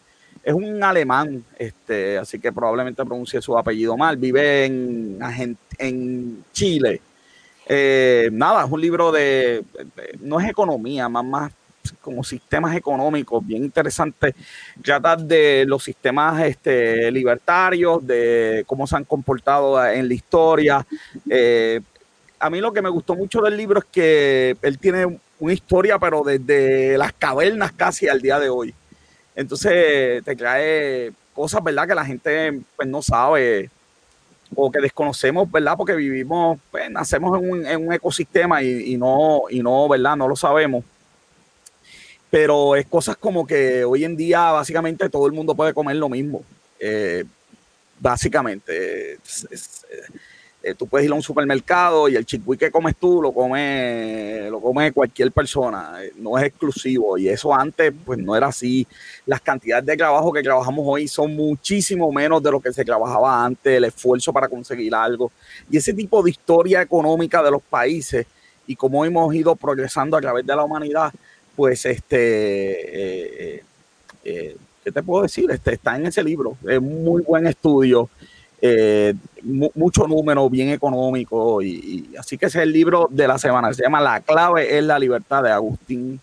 es un alemán, este, así que probablemente pronuncie su apellido mal. Vive en, en Chile. Eh, nada, es un libro de, no es economía, más, más como sistemas económicos bien interesantes. Trata de los sistemas este, libertarios, de cómo se han comportado en la historia. Eh, a mí lo que me gustó mucho del libro es que él tiene una historia, pero desde las cavernas casi al día de hoy. Entonces te trae cosas, ¿verdad? Que la gente pues, no sabe o que desconocemos, ¿verdad? Porque vivimos, pues nacemos en un, ecosistema y, no, y no, ¿verdad? No lo sabemos. Pero es cosas como que hoy en día básicamente todo el mundo puede comer lo mismo. Eh, básicamente. es, eh, tú puedes ir a un supermercado y el chicuí que comes tú lo come, lo come cualquier persona, eh, no es exclusivo. Y eso antes, pues no era así. Las cantidades de trabajo que trabajamos hoy son muchísimo menos de lo que se trabajaba antes, el esfuerzo para conseguir algo. Y ese tipo de historia económica de los países y cómo hemos ido progresando a través de la humanidad, pues este, eh, ¿qué te puedo decir? Este, está en ese libro. Es muy buen estudio. Eh, mucho número, bien económico, y, así que ese es el libro de la semana, se llama La clave es la libertad de Agustín.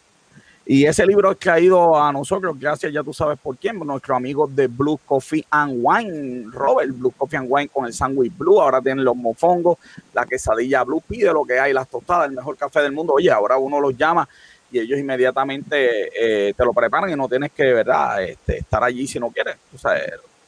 Y ese libro es caído a nosotros, gracias, ya tú sabes por quién, nuestro amigo de Blue Coffee and Wine, Robert, Blue Coffee and Wine con el sándwich blue, ahora tienen los mofongos, la quesadilla blue, pide lo que hay, las tostadas, el mejor café del mundo. Oye, ahora uno los llama y ellos inmediatamente eh, te lo preparan y no tienes que, ¿verdad?, este, estar allí si no quieres. O sea,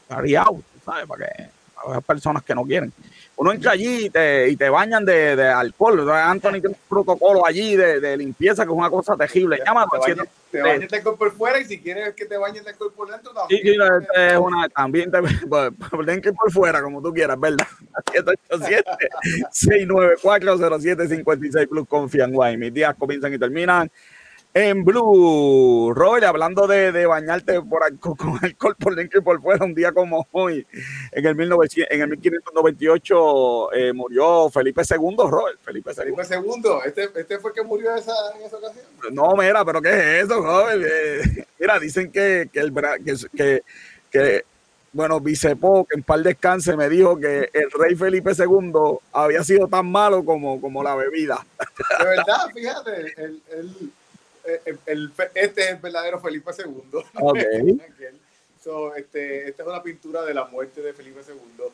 carry out, ¿sabes? Para que personas que no quieren. Uno entra allí y te, y te bañan de, de alcohol. Anthony tiene un protocolo allí de, de, limpieza que es una cosa terrible. Llama, te, bañan, te de alcohol por fuera y si quieres que te bañen de alcohol por dentro, también. Sí, es una, también te, por dentro y por fuera, como tú quieras, ¿verdad? 787-694-0756 Plus Confian Wine. Mis días comienzan y terminan en Blue. Roy, hablando de, de bañarte por alcohol, con alcohol por dentro y por fuera, un día como hoy, en el, 1900, en el 1598 eh, murió Felipe II, Roy. Felipe II. Felipe II, ¿Este, este fue el que murió esa, en esa ocasión. No, mira, pero ¿qué es eso, Roy? Eh, mira, dicen que, que, el, que, que bueno, Vicepo, que en par descanse, me dijo que el rey Felipe II había sido tan malo como, como la bebida. De verdad, fíjate, el, el el, este es el verdadero Felipe II. Okay. so, este, esta es una pintura de la muerte de Felipe II.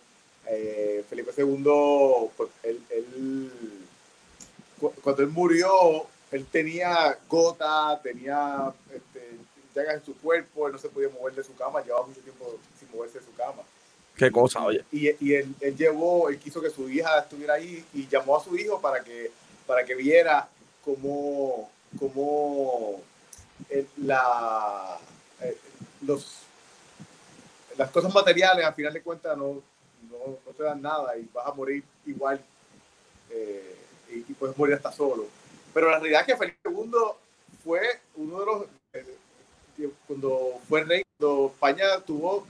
Eh, Felipe II, pues, él, él, cuando él murió, él tenía gota, tenía este, llagas en su cuerpo, él no se podía mover de su cama, llevaba mucho tiempo sin moverse de su cama. Qué cosa, oye. Y, y él, él, llevó, él quiso que su hija estuviera ahí y llamó a su hijo para que, para que viera cómo, como eh, la, eh, los, las cosas materiales, al final de cuentas, no, no, te dan nada y vas a morir igual eh, y, puedes morir hasta solo. Pero la realidad es que Felipe II fue uno de los, cuando fue rey, cuando España tuvo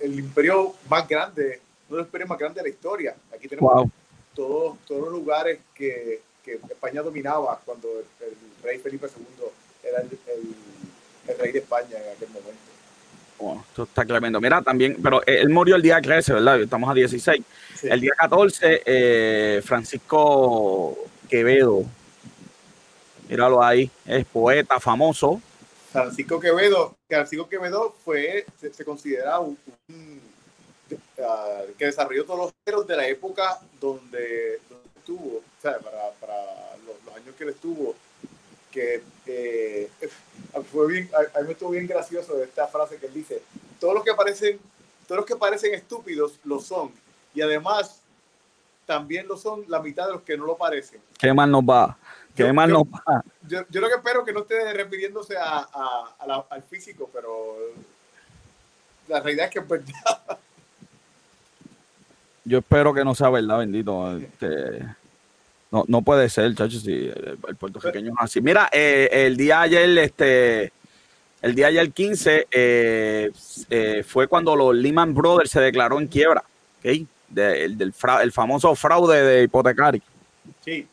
el imperio más grande, uno de los imperios más grandes de la historia. Aquí tenemos todos, todos los lugares que que España dominaba cuando el, rey Felipe II era el, rey de España en aquel momento. Bueno, esto está tremendo. Mira, también, pero él murió el día 13, ¿verdad? Estamos a 16. El día 14, eh, Francisco Quevedo, míralo ahí, es poeta famoso. Francisco Quevedo, Francisco Quevedo fue, se, considera un, uh, que desarrolló todos los géneros de la época donde, donde estuvo para, para los, años que él estuvo, que eh, fue bien, a, mí me estuvo bien gracioso esta frase que él dice, todos los que parecen, todos los que parecen estúpidos lo son, y además también lo son la mitad de los que no lo parecen. ¿Qué mal nos va? ¿Qué mal nos va? Yo, yo, lo que espero que no esté refiriéndose a, a, al físico, pero la realidad es que es verdad. Yo espero que no sea verdad, bendito. Este, no, no puede ser, chacho, si el, puertorriqueño es así. Mira, eh, el día ayer, este, el día ayer 15, eh, eh, fue cuando los Lehman Brothers se declaró en quiebra, ¿ok? del el famoso fraude de hipotecario. Sí,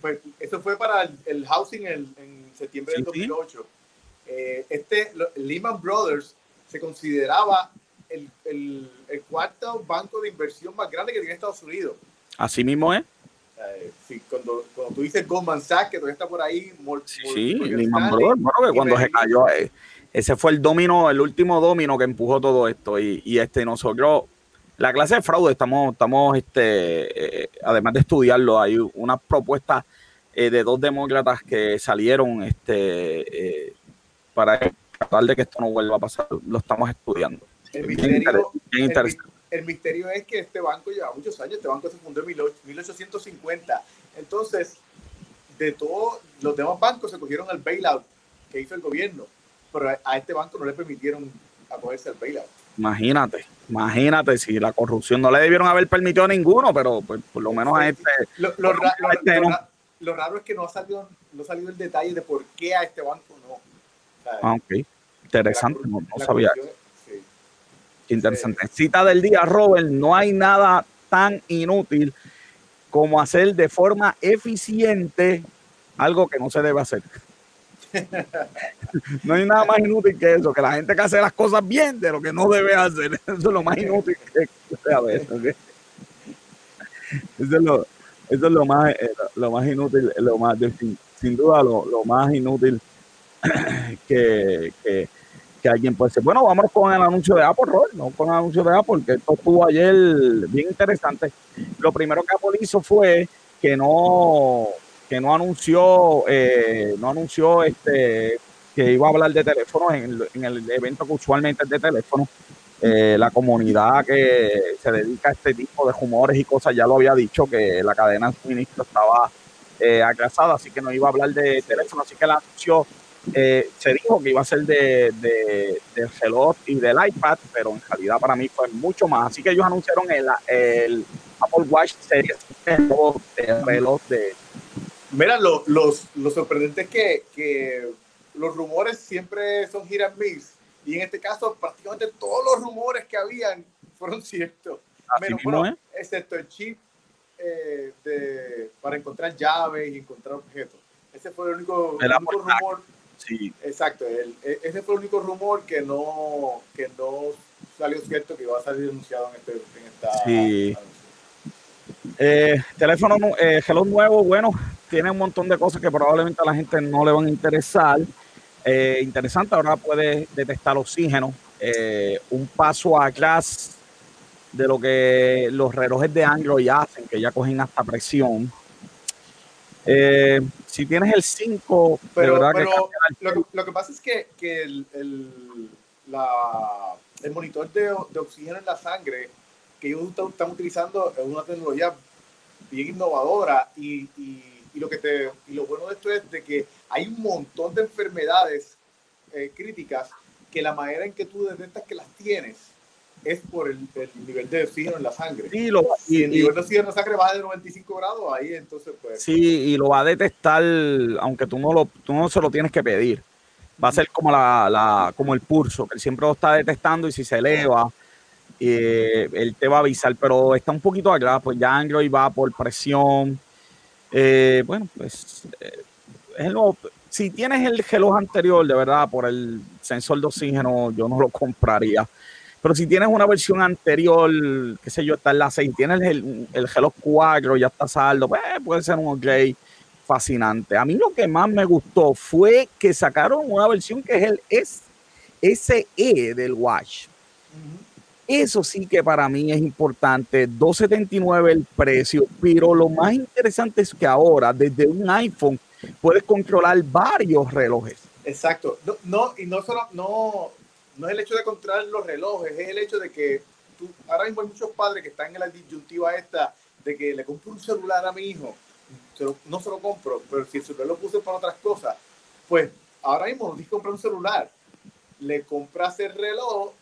pues eso fue para el, housing en, septiembre del 2008. este, Lehman Brothers se consideraba el, el, el cuarto banco de inversión más grande que tiene Estados Unidos. Así mismo es. Cuando, cuando, tú dices Goldman Sachs, que todavía está por ahí. sí, Lehman Brothers, bueno, que cuando se cayó, eh, ese fue el domino, el último domino que empujó todo esto. Y, y este, nosotros, la clase de fraude, estamos, estamos este, eh, además de estudiarlo, hay una propuesta eh, de dos demócratas que salieron este, para tratar de que esto no vuelva a pasar. Lo estamos estudiando. El misterio, el, misterio es que este banco lleva muchos años, este banco se fundó en 1850. Entonces, de todos los demás bancos se cogieron el bailout que hizo el gobierno, pero a este banco no le permitieron acogerse al bailout. Imagínate, imagínate si la corrupción no le debieron haber permitido a ninguno, pero pues, por lo menos a este. Lo, este raro es que no ha salido, no salido el detalle de por qué a este banco no. Ah, ok. Interesante, no, sabía. Interesante. Cita del día, Robert, no hay nada tan inútil como hacer de forma eficiente algo que no se debe hacer. no hay nada más inútil que eso, que la gente que hace las cosas bien de lo que no debe hacer. Eso es lo más inútil que haber. Eso es lo, eso es lo más, eh, lo más inútil, lo más, sin, duda, lo, lo, más inútil que, que, que, alguien puede ser. Bueno, vamos con el anuncio de Apple, Roll, no con el anuncio de Apple, que esto estuvo ayer bien interesante. Lo primero que Apple hizo fue que no, que no anunció, eh, no anunció este que iba a hablar de teléfono en, en el evento que usualmente es de teléfono eh, la comunidad que se dedica a este tipo de rumores y cosas ya lo había dicho que la cadena de suministro estaba eh, así que no iba a hablar de teléfono, así que la anunció eh, se dijo que iba a ser de, de, del reloj y del iPad, pero en realidad para mí fue mucho más. Así que ellos anunciaron el, el Apple Watch Series, el reloj de... Mira, lo, los, lo sorprendente es que, que los rumores siempre son hit and y en este caso, prácticamente todos los rumores que habían fueron ciertos. Menos, excepto el chip eh, de, para encontrar llaves y encontrar objetos. Ese fue el único, rumor. Sí. Exacto. El, e, ese fue el único rumor que no, que no salió cierto que iba a salir anunciado en, este, en esta. Sí. Eh, teléfono eh, Hello nuevo, bueno, tiene un montón de cosas que probablemente a la gente no le van a interesar. Eh, interesante, ahora puede detectar oxígeno. Eh, un paso atrás de lo que los relojes de Android hacen, que ya cogen hasta presión. Eh, si tienes el 5, pero, lo, que, pasa es que, el, monitor de, oxígeno en la sangre que ellos están utilizando es una tecnología bien innovadora y y lo, que te, y lo bueno de esto es de que hay un montón de enfermedades eh, críticas que la manera en que tú detectas que las tienes es por el, nivel de oxígeno en la sangre. Sí, lo, y, el nivel de oxígeno en la sangre baja de 95 grados, ahí entonces pues... Sí, y lo va a detectar, aunque tú no, lo, tú no se lo tienes que pedir. Va a ser como, la, la como el pulso, que él siempre lo está detectando y si se eleva, eh, él te va a avisar, pero está un poquito atrás, pues ya Android va por presión, eh, bueno, pues eh, Si tienes el reloj anterior, de verdad, por el sensor de oxígeno, yo no lo compraría. Pero si tienes una versión anterior, qué sé yo, está en la 6, tienes el, el reloj 4, ya está saldo, pues puede ser un upgrade fascinante. A mí lo que más me gustó fue que sacaron una versión que es el SE del Watch. Eso sí que para mí es importante. 2.79 el precio, pero lo más interesante es que ahora desde un iPhone puedes controlar varios relojes. Exacto. No, y no solo no, no es el hecho de controlar los relojes, es el hecho de que tú, ahora mismo hay muchos padres que están en la disyuntiva esta de que le compro un celular a mi hijo, no se lo compro, pero si el celular lo puse para otras cosas, pues ahora mismo no tienes que comprar un celular, le compras el reloj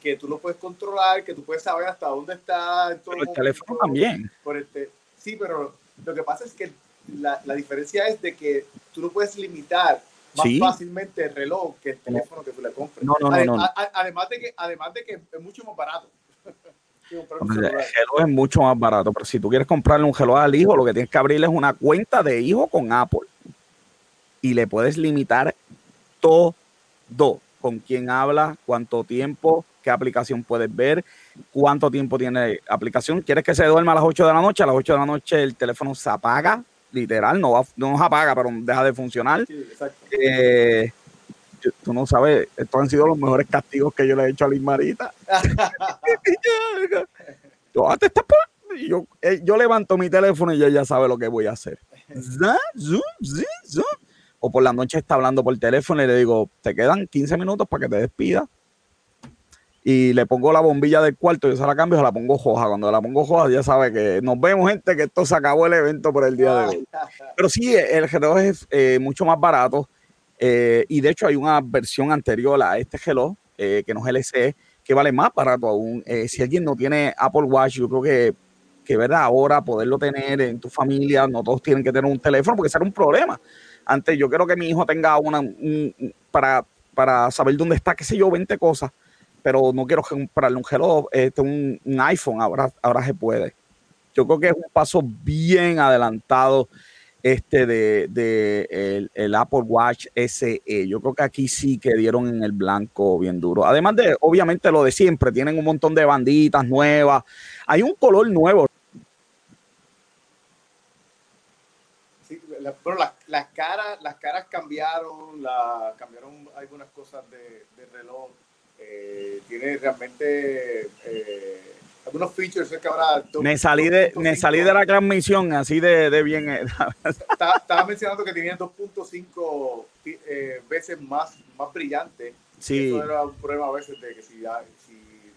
que tú lo puedes controlar, que tú puedes saber hasta dónde está. Todo el teléfono también. Por este, sí, pero lo que pasa es que la, la diferencia es de que tú no puedes limitar más fácilmente el reloj que el teléfono que tú le compres. No, no, no, además, de que, además de que es mucho más barato. el reloj es mucho más barato, pero si tú quieres comprarle un reloj al hijo, lo que tienes que abrirle es una cuenta de hijo con Apple. Y le puedes limitar todo. Con quién habla, cuánto tiempo, qué aplicación puedes ver, cuánto tiempo tiene aplicación. ¿Quieres que se duerma a las 8 de la noche? A las 8 de la noche el teléfono se apaga, literal, no, va, no se apaga, pero deja de funcionar. Sí, eh, tú no sabes, estos han sido los mejores castigos que yo le he hecho a Liz Marita. yo, ah, yo, eh, yo levanto mi teléfono y ella ya sabe lo que voy a hacer. O por la noche está hablando por teléfono y le digo, te quedan 15 minutos para que te despidas. Y le pongo la bombilla del cuarto, yo se la cambio, se la pongo hoja. Cuando la pongo hoja, ya sabe que nos vemos, gente, que esto se acabó el evento por el día de hoy. Pero sí, el reloj es eh, mucho más barato. Eh, y de hecho hay una versión anterior a este reloj, eh, que no es LCE, que vale más barato aún. si alguien no tiene Apple Watch, yo creo que que verdad ahora poderlo tener en tu familia, no todos tienen que tener un teléfono porque será un problema. Antes yo quiero que mi hijo tenga una para, para saber dónde está, qué sé yo, 20 cosas, pero no quiero comprarle un reloj, este, un, un iPhone, ahora, ahora se puede. Yo creo que es un paso bien adelantado este de, de el, Apple Watch SE. Yo creo que aquí sí que en el blanco bien duro. Además de, obviamente, lo de siempre, tienen un montón de banditas nuevas. Hay un color nuevo. Bueno, las, caras, las caras cambiaron, cambiaron algunas cosas de, reloj. Eh, tiene realmente eh, algunos features que ahora... me salí, de, me salí de la transmisión así de, de bien. Eh, estaba, mencionando que tenían 2.5 eh, veces más, más brillante. Sí. Eso era un problema a veces de que si...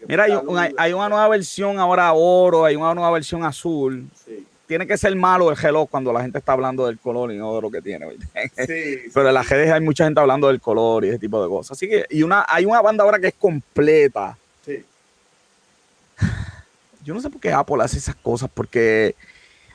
Mira, hay, hay, una nueva versión ahora oro, hay una nueva versión azul. Sí. Tiene que ser malo el reloj cuando la gente está hablando del color y no de lo que tiene. Sí, Pero en las redes hay mucha gente hablando del color y ese tipo de cosas. Así que y una, hay una banda ahora que es completa. Sí yo no sé por qué Apple hace esas cosas, porque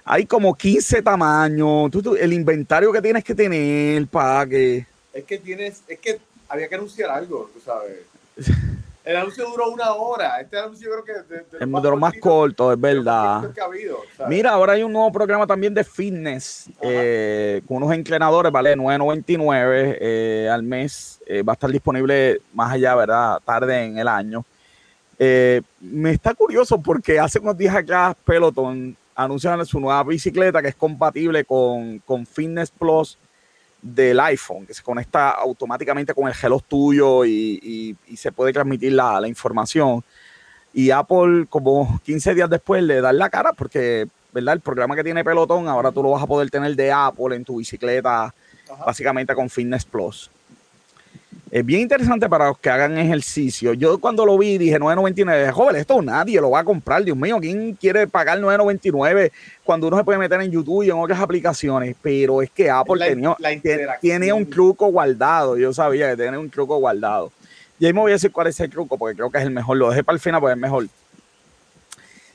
hay como 15 tamaños. el inventario que tienes que tener para que. Es que tienes, es que había que anunciar algo, tú sabes. El anuncio duró una hora. Este anuncio creo que de, de, es más, de lo más corto, es verdad. Mira, ahora hay un nuevo programa también de fitness eh, con unos entrenadores, ¿vale? 9.99 eh, al mes. Eh, va a estar disponible más allá, ¿verdad? Tarde en el año. Me está curioso porque hace unos días acá Peloton anuncian su nueva bicicleta que es compatible con, con Fitness Plus del iPhone, que se conecta automáticamente con el reloj tuyo y, se puede transmitir la, información. Y Apple, como 15 días después, le da la cara porque, ¿verdad? El programa que tiene Peloton, ahora tú lo vas a poder tener de Apple en tu bicicleta, básicamente con Fitness Plus. Es bien interesante para los que hagan ejercicio. Yo cuando lo vi dije 9.99, joven, esto nadie lo va a comprar. Dios mío, ¿quién quiere pagar 9.99 cuando uno se puede meter en YouTube y en otras aplicaciones? Pero es que Apple tenía, tiene un truco guardado. Yo sabía que tiene un truco guardado. Y ahí me voy a decir cuál es el truco, porque creo que es el mejor. Lo dejé para el final, porque es mejor.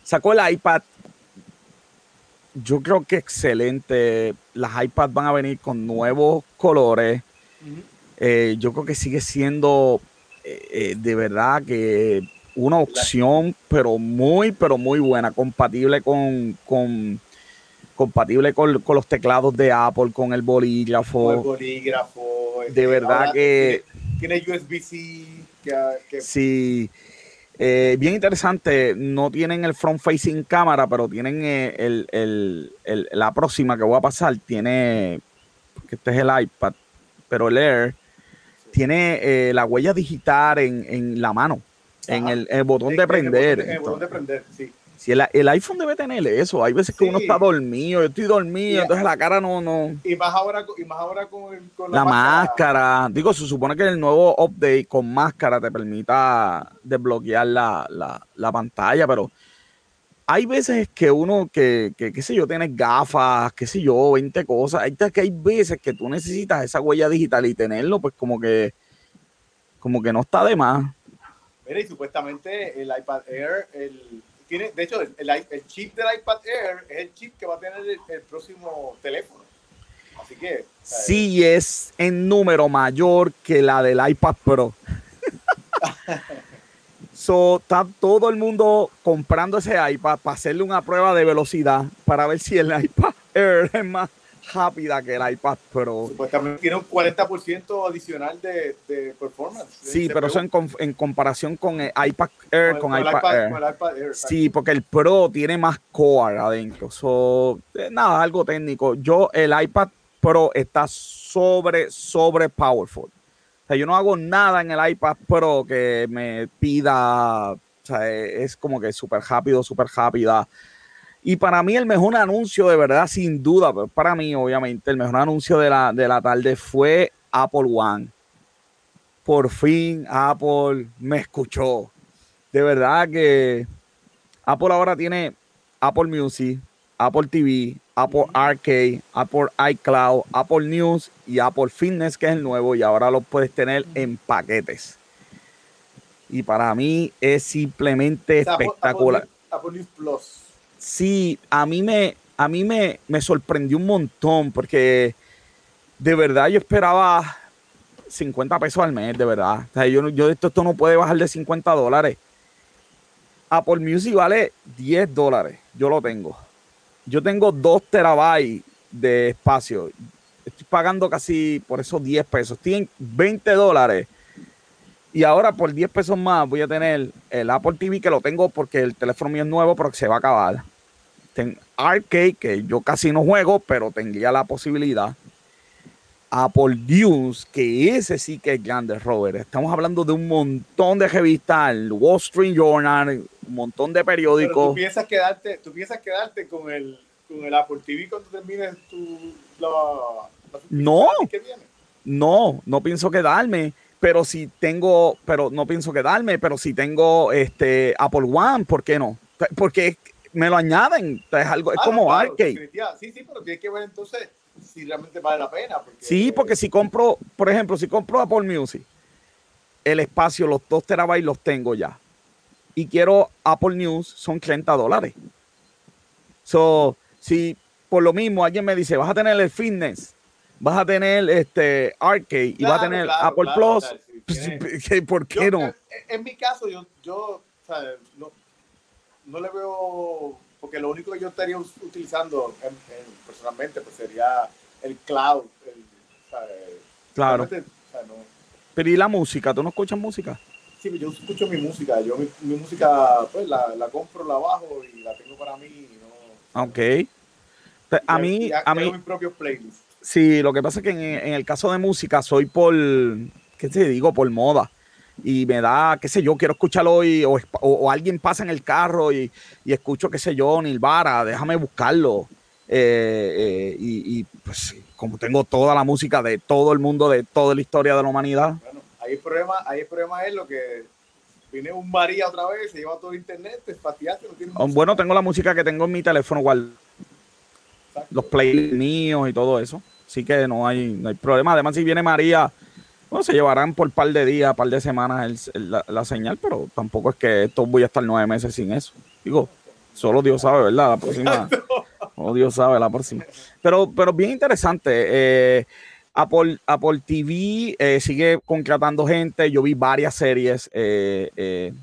Sacó el iPad. Yo creo que excelente. Las iPads van a venir con nuevos colores. Eh, yo creo que sigue siendo eh, eh, de verdad que una opción, pero muy, pero muy buena, compatible con, con compatible con, los teclados de Apple, con el bolígrafo. el bolígrafo. De este, verdad que. Tiene, USB-C. Sí. bien interesante, no tienen el front facing cámara, pero tienen el, la próxima que voy a pasar, tiene, que este es el iPad, pero el Air tiene eh, la huella digital en, la mano, en el, botón de prender. En el botón de prender, sí. Si el, iPhone debe tener eso, hay veces que uno está dormido, yo estoy dormido, entonces la cara no, no. Y más ahora, y más ahora con, la, máscara. Digo, se supone que el nuevo update con máscara te permita desbloquear la, la pantalla, pero hay veces que uno, que, que, qué sé yo, tienes gafas, qué sé yo, 20 cosas. Hay que hay veces que tú necesitas esa huella digital y tenerlo, pues como que, como que no está de más. Mira, y supuestamente el iPad Air, el, tiene, de hecho, el, el, chip del iPad Air es el chip que va a tener el, próximo teléfono. Así que. Sí, es en número mayor que la del iPad Pro. So, está todo el mundo comprando ese iPad para hacerle una prueba de velocidad para ver si el iPad Air es más rápida que el iPad Pro. Pues también tiene un 40% adicional de, de performance. Sí, pero eso en, en, comparación con el iPad Air, con, iPad, Air. sí, porque el Pro tiene más core adentro. So, eh, nada, algo técnico. Yo, el iPad Pro está sobre, sobre powerful. O sea, yo no hago nada en el iPad Pro que me pida, o sea, es como que súper rápido, súper rápida. Y para mí el mejor anuncio, de verdad, sin duda, para mí obviamente, el mejor anuncio de la, de la tarde fue Apple One. Por fin Apple me escuchó. De verdad que Apple ahora tiene Apple Music, Apple TV, Apple Arcade, Apple iCloud, Apple News y Apple Fitness, que es el nuevo, y ahora lo puedes tener en paquetes. Y para mí es simplemente espectacular. Apple News Plus sí, a mí me, a mí me, sorprendió un montón porque de verdad yo esperaba 50 pesos al mes, de verdad. O sea, yo, yo esto, esto no puede bajar de 50 dólares. Apple Music vale 10 dólares. Yo lo tengo. Yo tengo 2 terabytes de espacio. Estoy pagando casi por esos 10 pesos. Tienen 20 dólares. Y ahora por 10 pesos más voy a tener el Apple TV que lo tengo porque el teléfono mío es nuevo, pero que se va a acabar. Ten Arcade, que yo casi no juego, pero tendría la posibilidad. Apple News, que ese sí que es grande, Robert. Estamos hablando de un montón de revistas, el Wall Street Journal, un montón de periódicos. tú piensas quedarte, tú piensas quedarte con el, con el Apple TV cuando termines tu la, no, no, no pienso quedarme pero si tengo, pero no pienso quedarme, pero si tengo este Apple One, ¿por qué no? Porque me lo añaden. Es algo, es ah, como arcade. Sí, sí, pero tienes que ver entonces si realmente vale la pena. sí, porque si compro, por ejemplo, si compro Apple Music, el espacio, los 2 terabytes los tengo ya. Y quiero Apple News, son 30 dólares. So, si por lo mismo alguien me dice, vas a tener el fitness, vas a tener este arcade y vas a tener Apple Plus, ¿por qué no? En, mi caso, yo, yo no, no le veo, porque lo único que yo estaría utilizando personalmente pues sería el cloud. claro. Pero ¿y la música? ¿Tú no escuchas música? Sí, yo escucho mi música. Yo mi, música, pues la, la, compro, la bajo y la tengo para mí. ¿no? Ok. Pues, a mí, a mí. mi propio playlist. Sí, lo que pasa es que en, en, el caso de música soy por, ¿qué te digo? Por moda y me da, qué sé yo, quiero escucharlo hoy, o, alguien pasa en el carro y, escucho, qué sé yo, Nilvara, déjame buscarlo. Eh, eh, y, pues como tengo toda la música de todo el mundo, de toda la historia de la humanidad. Bueno, ahí el problema, ahí el problema es lo que viene un María otra vez, se lleva todo el internet, te no oh, Bueno, tengo la música que tengo en mi teléfono igual. Los playlists míos y todo eso. Así que no hay, no hay problema. Además, si viene María bueno, se llevarán por par de días, par de semanas la, señal, pero tampoco es que esto voy a estar nueve meses sin eso. Digo, solo Dios sabe, ¿verdad? La próxima. Solo Dios sabe la próxima. Pero, pero bien interesante. Eh, Apple, Apple TV eh, sigue contratando gente. Yo vi varias series. Eh,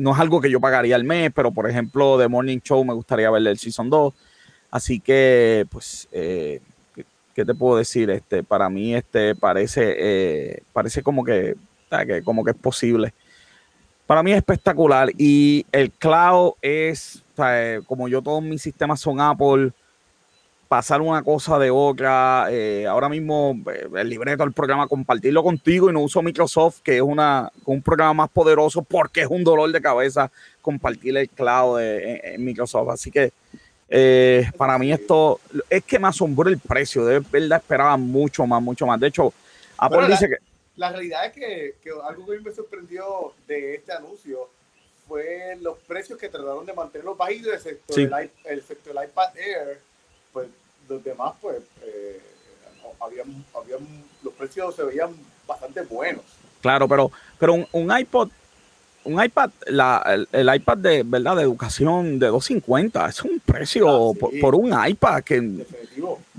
no es algo que yo pagaría al mes, pero por ejemplo, The Morning Show me gustaría verle el Season 2. Así que, pues, ¿qué te puedo decir? Este, para mí este, parece, eh, parece como que, como que es posible. Para mí es espectacular y el cloud es, como yo todos mis sistemas son Apple, pasar una cosa de otra, eh, ahora mismo eh, el libreto del programa, compartirlo contigo y no uso Microsoft, que es una, un programa más poderoso porque es un dolor de cabeza compartir el cloud en Microsoft. Así que eh, para mí esto es que me asombró el precio, de verdad esperaba mucho más, mucho más. De hecho, Apple dice que... La realidad es que, algo que me sorprendió de este anuncio fue los precios que trataron de mantenerlos bajitos, excepto, el, el iPad Air, pues los demás pues eh, habían, habían, los precios se veían bastante buenos. Claro, pero, pero un, un iPod un iPad, la, el, iPad de verdad de educación de 250, es un precio ah, por, un iPad que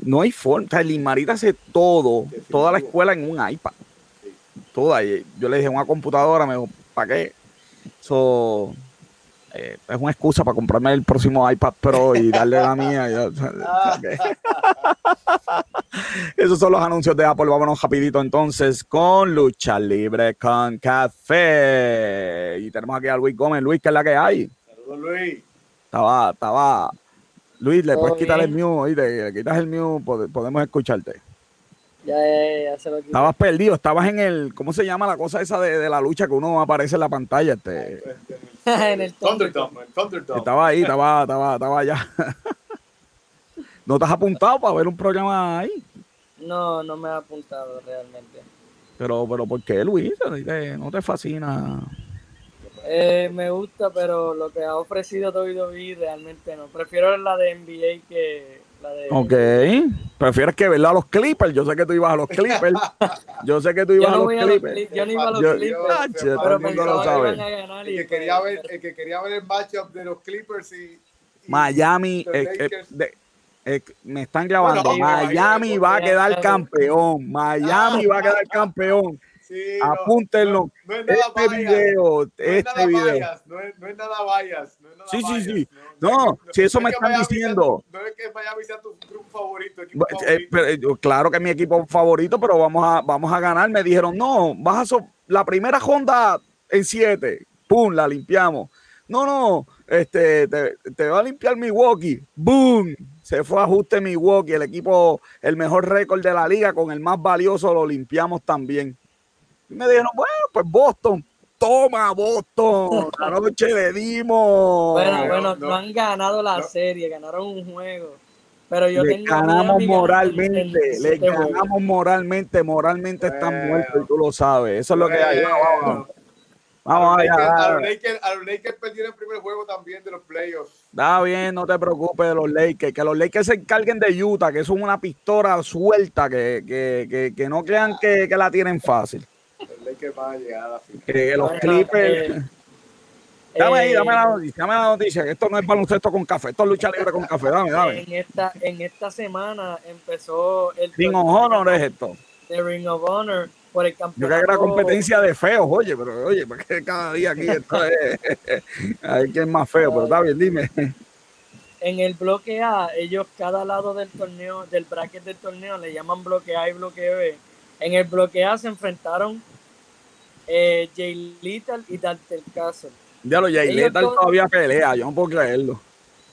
no hay forma. O sea, hace todo, toda la escuela en un iPad. Toda. yo le dije una computadora, me dijo, ¿para qué? So, eh, es una excusa para comprarme el próximo iPad Pro y darle la mía. Esos son los anuncios de Apple. Vámonos rapidito entonces con Lucha Libre con Café. Y tenemos aquí a Luis Gómez. Luis, ¿qué es la que hay? Saludos, Luis. Estaba, estaba. Luis, le puedes quitar el mute, le quitas el mute, podemos escucharte. Ya, ya, ya, se lo Estabas perdido, estabas en el, ¿cómo se llama la cosa esa de, la lucha que uno aparece en la pantalla? Este, en el Thunderdome. Estaba ahí, estaba, estaba, estaba allá. ¿No te has apuntado para ver un programa ahí? No, no me he apuntado realmente. Pero, pero ¿por qué, Luis? ¿No te fascina? Eh, me gusta, pero lo que ha ofrecido WWE realmente no. Prefiero la de NBA que de... Ok. Prefieres que verla a los Clippers. Yo sé que tú ibas a los Clippers. Yo sé que tú ibas a los Clippers. yo no iba a los Clippers. pero el lo sabe. El que, quería ver, el que quería ver el matchup de los Clippers y... Miami... Eh, eh, me están grabando. Miami va a quedar campeón. Miami va a quedar campeón. Sí, Apúntenlo. No, es este video, este video. no, es, no es nada vayas. No es nada sí, sí, sí. No, si eso me están diciendo. no es que Miami sea tu grupo favorito. Equipo eh, favorito. claro que es mi equipo favorito, pero vamos a, vamos a ganar. Me dijeron, no, vas a la primera ronda en siete. Pum, la limpiamos. No, no, este, te, te va a limpiar Milwaukee. Boom se fue a ajuste Milwaukee, el equipo, el mejor récord de la liga, con el más valioso lo limpiamos también. Y me dijeron, bueno, pues Boston, toma Boston, la noche le dimos. Bueno, bueno, no, han ganado la serie, ganaron un juego. Pero yo le ganamos moralmente, le ganamos moralmente, moralmente están muertos y tú lo sabes. Eso es lo que hay. Vamos a, los Lakers, a los Lakers perdieron el primer juego también de los playoffs. Está bien, no te preocupes de los Lakers. Que los Lakers se encarguen de Utah, que es una pistola suelta, que, que, que, que no crean que, que, la tienen fácil. Lakers van a llegar a la final. Que los Clippers... Eh, dame ahí, dame la eh, noticia, dame la noticia, que esto no es baloncesto con café, esto es lucha libre con café, dame, dame. En esta, en esta semana empezó el... Ring of Honor es esto. The Ring of Honor por el campeonato. Yo creo que era competencia de feos, oye, pero oye, porque cada día aquí esto es. Hay que es más feo, pero está bien, dime. En el bloque A, ellos cada lado del torneo, del bracket del torneo, le llaman bloque A y bloque B. En el bloque A se enfrentaron eh, Jay Little y Dante Castle. Ya lo Jay Little todavía pelea, yo no puedo creerlo.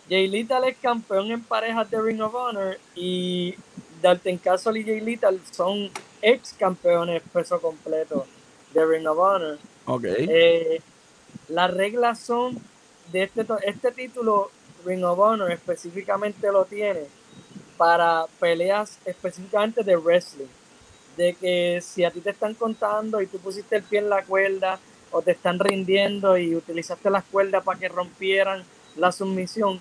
Jay Little es campeón en parejas de Ring of Honor y Dalton Castle y Jay Little son ex campeones peso completo de Ring of Honor. Okay. Eh, las reglas son de este, este título, Ring of Honor específicamente lo tiene para peleas específicamente de wrestling. De que si a ti te están contando y tú pusiste el pie en la cuerda o te están rindiendo y utilizaste las cuerdas para que rompieran la sumisión,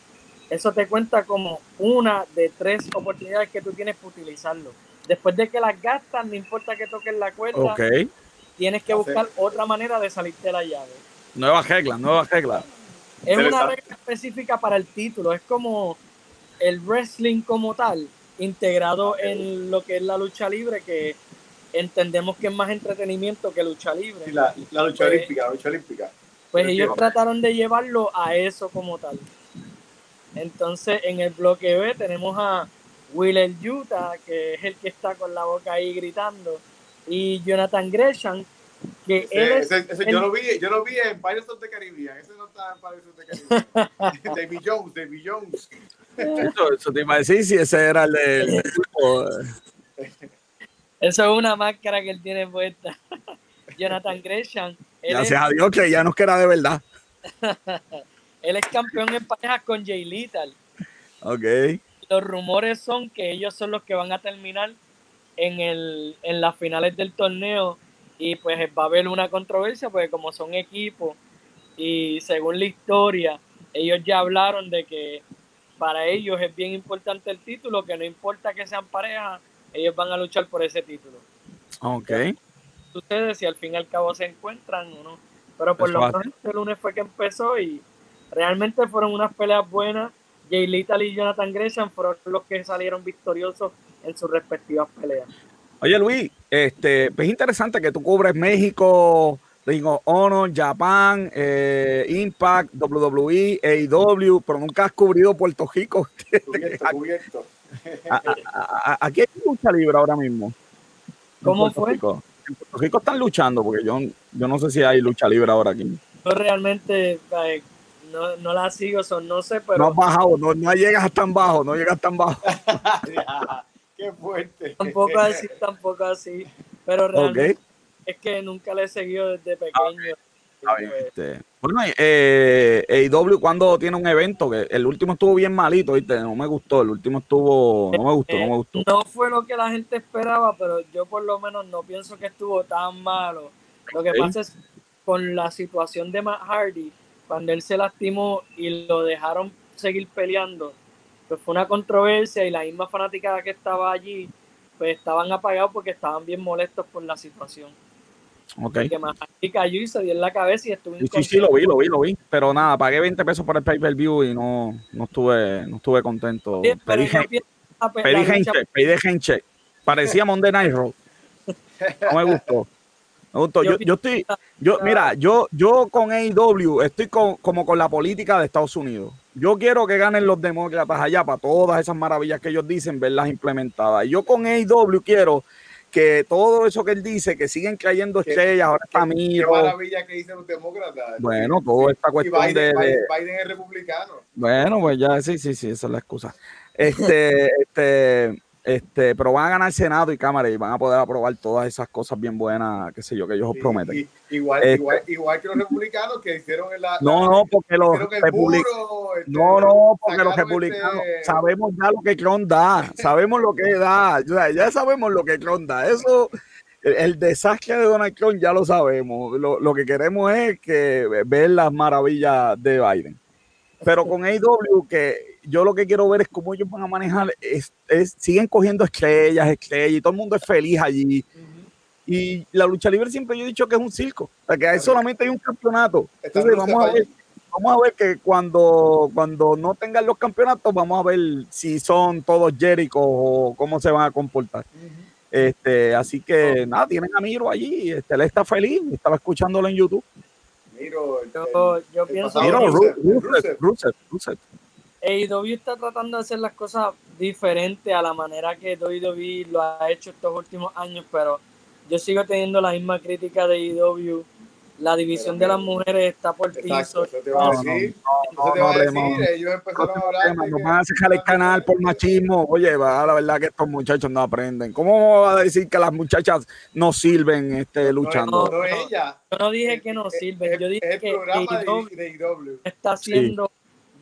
eso te cuenta como una de tres oportunidades que tú tienes para utilizarlo. Después de que las gastas, no importa que toques la cuerda, tienes que buscar otra manera de salirte de la llave. Nueva regla, nueva regla. Es una regla específica para el título, es como el wrestling como tal, integrado en lo que es la lucha libre, que entendemos que es más entretenimiento que lucha libre. la, lucha pues, olímpica, la lucha olímpica. Pues ellos trataron de llevarlo a eso como tal. Entonces, en el bloque B tenemos a Willer Utah, que es el que está con la boca ahí gritando, y Jonathan Gresham, que él es yo, lo vi, yo lo vi en Pirates of the Caribbean, ese no está en Pirates of the Caribbean. David Jones, David Jones. Eso, te iba a decir si ese era el del Eso es una máscara que él tiene puesta. Jonathan Gresham. Gracias a Dios que ya no era de verdad. él es campeón en parejas con Jay Little. Ok los rumores son que ellos son los que van a terminar en, el, en las finales del torneo y pues va a haber una controversia porque como son equipos y según la historia ellos ya hablaron de que para ellos es bien importante el título, que no importa que sean pareja, ellos van a luchar por ese título. Ok. Ustedes si al fin y al cabo se encuentran o no. Pero por lo menos este lunes fue que empezó y realmente fueron unas peleas buenas Jay Little y Jonathan Gresham fueron los que salieron victoriosos en sus respectivas peleas. Oye Luis, este, es interesante que tú cubres México, Ring of Honor, Japan, eh, Impact, WWE, AEW, pero nunca has cubrido Puerto Rico. Cubierto, cubierto. Aquí hay lucha libre ahora mismo. ¿Cómo fue? Rico. En Puerto Rico están luchando, porque yo, yo no sé si hay lucha libre ahora aquí. Yo realmente eh, no, no la sigo, son, no sé, pero. No has bajado, no, no llegas tan bajo, no llegas tan bajo. Qué fuerte. Tampoco así, tampoco así. Pero realmente es que nunca le he seguido desde pequeño. Pues, este, bueno, eh, AEW cuando tiene un evento, que el último estuvo bien malito, ¿viste? No me gustó, el último estuvo, no me gustó, no me eh, gustó. No fue lo que la gente esperaba, pero yo por lo menos no pienso que estuvo tan malo. Lo que pasa es con la situación de Matt Hardy, cuando él se lastimó y lo dejaron seguir peleando, pues fue una controversia y la misma fanática que estaba allí, pues estaban apagados porque estaban bien molestos por la situación. Ok. Que Matt Hardy cayó y se dio en la cabeza y estuvo Sí, sí, sí, lo vi, lo vi, lo vi. Pero nada, pagué 20 pesos por el pay-per-view y no, no, estuve, no estuve contento. Sí, pedí, yo gen- pienso la- la pedí gente, pedí gente. Parecía Monday Night Raw. No me gustó. Me gustó. Yo, yo estoy, yo, mira, yo, yo con AEW estoy con- como con la política de Estados Unidos. Yo quiero que ganen los demócratas allá para todas esas maravillas que ellos dicen, verlas implementadas. Y yo con AEW quiero que todo eso que él dice, que siguen cayendo estrellas, ahora está Qué Miro. maravilla que dicen los demócratas. Bueno, toda esta cuestión de, Biden, de- Biden, Biden es republicano. Bueno, pues ya, sí, sí, sí, esa es la excusa. Este, este, este, pero van a ganar Senado y Cámara y van a poder aprobar todas esas cosas bien buenas, qué sé yo, que ellos os prometen. y- igual, Este- igual, igual que los republicanos que hicieron en la. No, la- no, porque los republicanos. este, No, no, porque los sacaron republicanos este- sabemos ya lo que Trump da, sabemos lo que da, o sea, ya sabemos lo que Trump da. Eso, el, el desastre de Donald Trump ya lo sabemos. Lo, lo que queremos es que ver las maravillas de Biden. Pero con AEW, que yo lo que quiero ver es cómo ellos van a manejar, es, es- siguen cogiendo estrellas, estrellas, y todo el mundo es feliz allí. Y la lucha libre siempre yo he dicho que es un circo, o sea, que hay solamente hay un campeonato. Entonces vamos a ver, vamos a ver que cuando, cuando no tengan los campeonatos, vamos a ver si son todos Jericho o cómo se van a comportar. Este, así que nada, tienen a Miro allí, este, él está feliz, estaba escuchándolo en YouTube. Miro, el- Yo, el- yo el pienso Miro, Rusev. Rusev, Rusev, Rusev. AEW está tratando de hacer las cosas diferentes a la manera que WWE lo ha hecho estos últimos años, pero yo sigo teniendo la misma crítica de AEW. La división de las mujeres está por Exacto, piso. eso te va a No, no, decir. no, no va a decir. Ellos empezaron a hablar. Nos van a cerrar el canal por machismo. Oye, va, la verdad que estos muchachos no aprenden. ¿Cómo va a decir que las muchachas no sirven este, No, luchando? no, no ella. Yo no dije que no sirven, Es- yo dije el que programa de, IW. está haciendo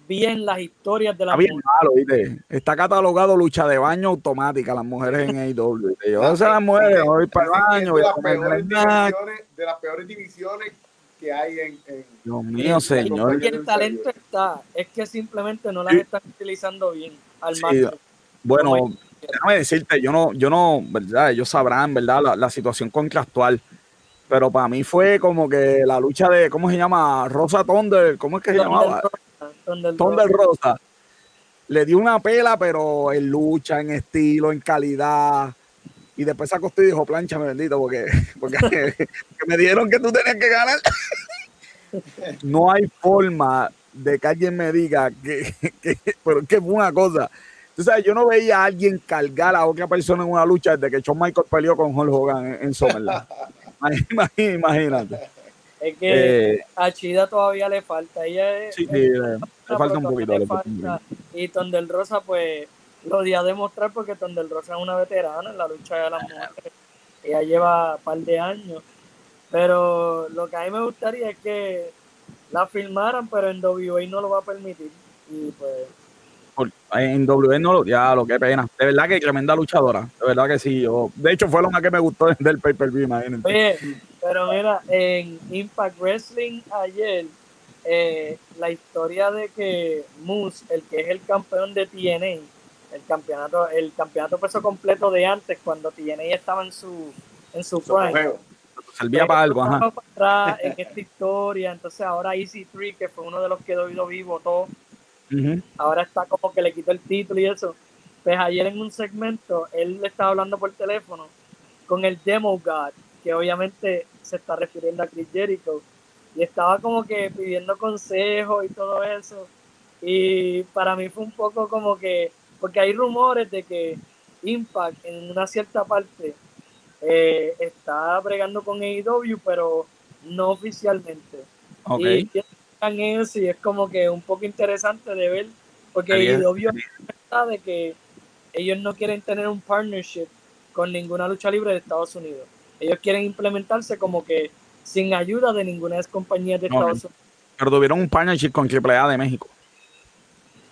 bien las historias de las Está bien mujeres. malo, ¿viste? Está catalogado lucha de baño automática las mujeres en AEW. Yo, o sea, las mujeres, voy para el baño, de voy a las comer peores divisiones- de las peores divisiones que hay en, en- Dios mío, señor. Y el talento está, es que simplemente no las están utilizando bien al Sí. Bueno, déjame decirte, yo no, yo no, ¿verdad? Ellos sabrán, ¿verdad? La, la situación contractual. Pero para mí fue como que la lucha de, ¿cómo se llama? Rosa Thunder, ¿cómo es que se llamaba? Thunder Thunder Rosa. Rosa. Le dio una pela, pero en lucha, en estilo, en calidad. Y después se acostó y dijo, planchame, bendito, porque, porque que me dijeron que tú tenías que ganar. no hay forma de que alguien me diga que, que, pero es que fue una cosa. Tú sabes, yo no veía a alguien cargar a otra persona en una lucha desde que Shawn Michael peleó con Hulk Hogan en, en SummerSlam. Imagínate. Es que Eh, a Chida todavía le falta. Ella es, sí, es- le, le falta un poquito. le falta. Y Tondel Rosa, pues, lo dio a demostrar porque Tondel Rosa es una veterana en la lucha de las mujeres. Ella lleva un par de años. Pero lo que a mí me gustaría es que la filmaran, pero en WA no lo va a permitir. Y pues, En W no lo, ya lo que pena. De verdad que tremenda luchadora. De verdad que sí. Yo, de hecho, fue lo más que me gustó del pay per view, imagínate. Oye, pero mira, en Impact Wrestling ayer, eh, la historia de que Moose, el que es el campeón de TNA, el campeonato, el campeonato peso completo de antes, cuando TNA estaba en su, en su su prime. Servía para algo, ajá. Para atrás en esta historia, entonces ahora Easy 3 que fue uno de los que WWE votó, Ujú. ahora está como que le quitó el título y eso. Pues ayer en un segmento, él le estaba hablando por teléfono con el Demo God, que obviamente se está refiriendo a Chris Jericho. Y estaba como que pidiendo consejos y todo eso. Y para mí fue un poco como que, porque hay rumores de que Impact en una cierta parte eh, está bregando con AEW, pero no oficialmente. Y, eso y es como que un poco interesante de ver, porque AEW está de que ellos no quieren tener un partnership con ninguna lucha libre de Estados Unidos. Ellos quieren implementarse como que sin ayuda de ninguna de las compañías de Estados Unidos. Pero tuvieron un partnership con AAA de México.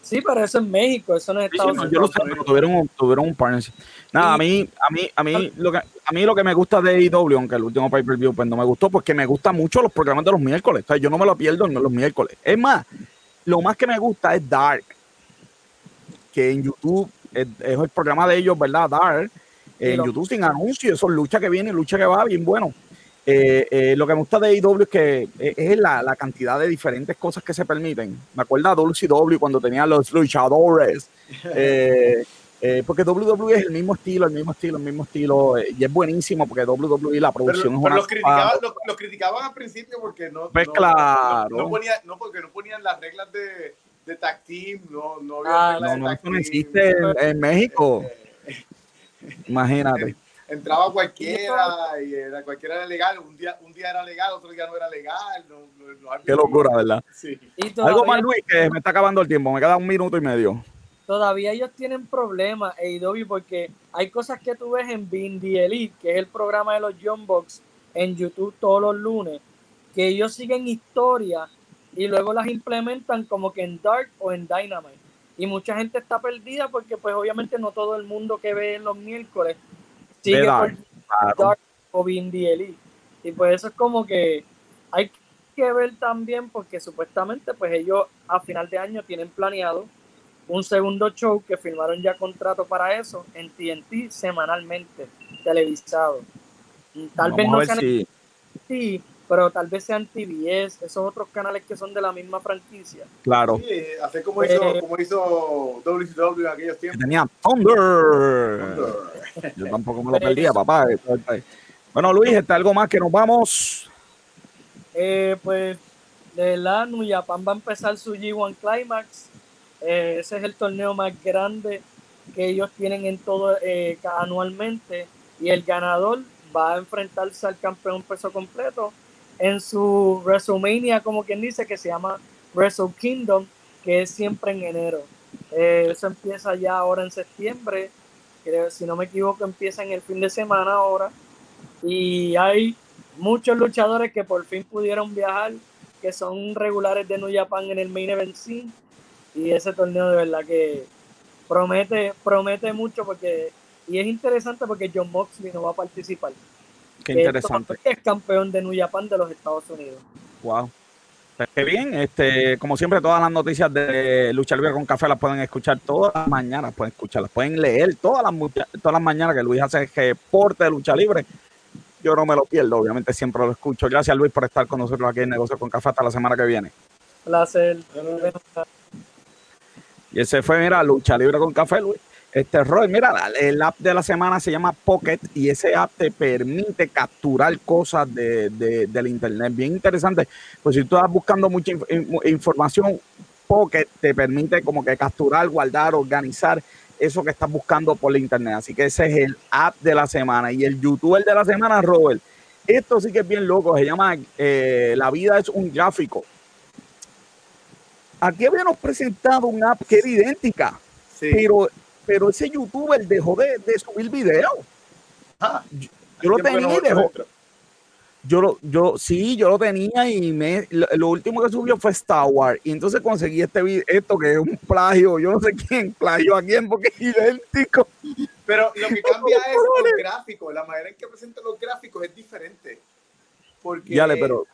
Sí, pero eso es México, eso no es Estados Unidos. Yo lo sé, pero tuvieron tuvieron un partnership. Nada, a mí, a mí, a mí, lo que, a mí lo que me gusta de AEW, aunque el último pay-per-view pues no me gustó, porque me gustan mucho los programas de los miércoles. yo no me lo pierdo en los miércoles. Es más, lo más que me gusta es Dark, que en YouTube es, el programa de ellos, ¿verdad? Dark. En YouTube sin anuncios, eso lucha que viene, lucha que va, bien bueno. Eh, eh, lo que me gusta de AEW es que eh, es la, la, cantidad de diferentes cosas que se permiten. Me acuerdo a WCW cuando tenía los luchadores. porque WWE es el mismo estilo, el mismo estilo, el mismo estilo. y es buenísimo porque WWE la producción es pero los, criticaban, los, criticaban al principio porque no. Pues claro. No, ponían, no, porque no ponían las reglas de, de tag team, no, no había ah, no, no, no existe en, México. Imagínate entraba cualquiera y era, cualquiera era legal. Un día, un día era legal, otro día no era legal. Qué locura, ¿verdad? Sí. Algo más, Luis, que me está acabando el tiempo. Me queda un minuto y medio. Todavía ellos tienen problemas, AEW, porque hay cosas que tú ves en Bindi Elite, que es el programa de los John Box en YouTube todos los lunes, que ellos siguen historias y luego las implementan como que en Dark o en Dynamite. Y mucha gente está perdida porque pues obviamente no todo el mundo que ve los miércoles sigue por o Elite. Y pues eso es como que hay que ver también porque supuestamente pues ellos a final de año tienen planeado un segundo show que firmaron ya contrato para eso en TNT semanalmente televisado. Tal vez no sí, pero tal vez sean TBS, esos otros canales que son de la misma franquicia. Claro. Sí, hace como hizo, eh, como hizo WCW en aquellos tiempos. tenía Thunder. Yo tampoco me lo perdía, papá. Bueno, Luis, ¿está algo más que nos vamos? Eh, pues, de verdad, Japan va a empezar su G1 Climax. Eh, ese es el torneo más grande que ellos tienen en todo eh, anualmente. Y el ganador va a enfrentarse al campeón peso completo en su WrestleMania, como quien dice, que se llama Wrestle Kingdom, que es siempre en enero. Eh, eso empieza ya ahora en septiembre, creo, si no me equivoco, empieza en el fin de semana ahora. Y hay muchos luchadores que por fin pudieron viajar, que son regulares de New Japan en el Main Event Scene. Y ese torneo de verdad que promete, promete mucho porque, y es interesante porque John Moxley no va a participar. Qué interesante. Es campeón de New Japan de los Estados Unidos. Wow. Qué bien, este, como siempre, todas las noticias de Lucha Libre con Café las pueden escuchar todas las mañanas, pueden escucharlas, pueden leer todas las, todas las mañanas que Luis hace reporte de Lucha Libre. Yo no me lo pierdo, obviamente siempre lo escucho. Gracias Luis por estar con nosotros aquí en Negocio con Café hasta la semana que viene. Placer. Y ese fue, mira, Lucha Libre con Café, Luis. Este Roy, mira, el app de la semana se llama Pocket y ese app te permite capturar cosas de, del internet. Bien interesante. Pues si tú estás buscando mucha información, Pocket te permite como que capturar, guardar, organizar eso que estás buscando por la internet. Así que ese es el app de la semana. Y el youtuber de la semana, Robert. Esto sí que es bien loco. Se llama eh, La vida es un gráfico. Aquí habíamos presentado una app que era idéntica. Pero pero ese youtuber dejó de, subir video. Ah, yo, lo tenía y dejó. Yo, lo, yo sí, yo lo tenía y me, lo, último que subió fue Star Wars. Y entonces conseguí este video, esto que es un plagio, yo no sé quién, plagio a quién, porque es idéntico. Pero lo que cambia es los gráficos, la manera en que presentan los gráficos es diferente. Porque, Dale, pero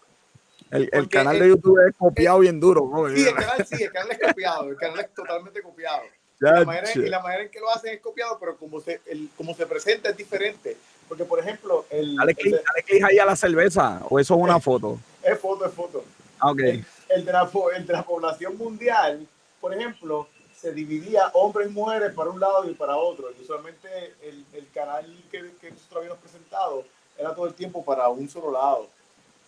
el, el canal de YouTube es copiado bien duro. Sí, el canal, sí, el canal es copiado, el canal es totalmente copiado. La manera, y la manera en que lo hacen es copiado, pero como se, el, como se presenta es diferente. Porque, por ejemplo, el. Dale clic, ahí a la cerveza, o eso es una foto. Es foto, es foto. Ah, ok. El, el, de la, el, de la, población mundial, por ejemplo, se dividía hombres y mujeres para un lado y para otro. Y usualmente el, el canal que, que nosotros habíamos presentado era todo el tiempo para un solo lado.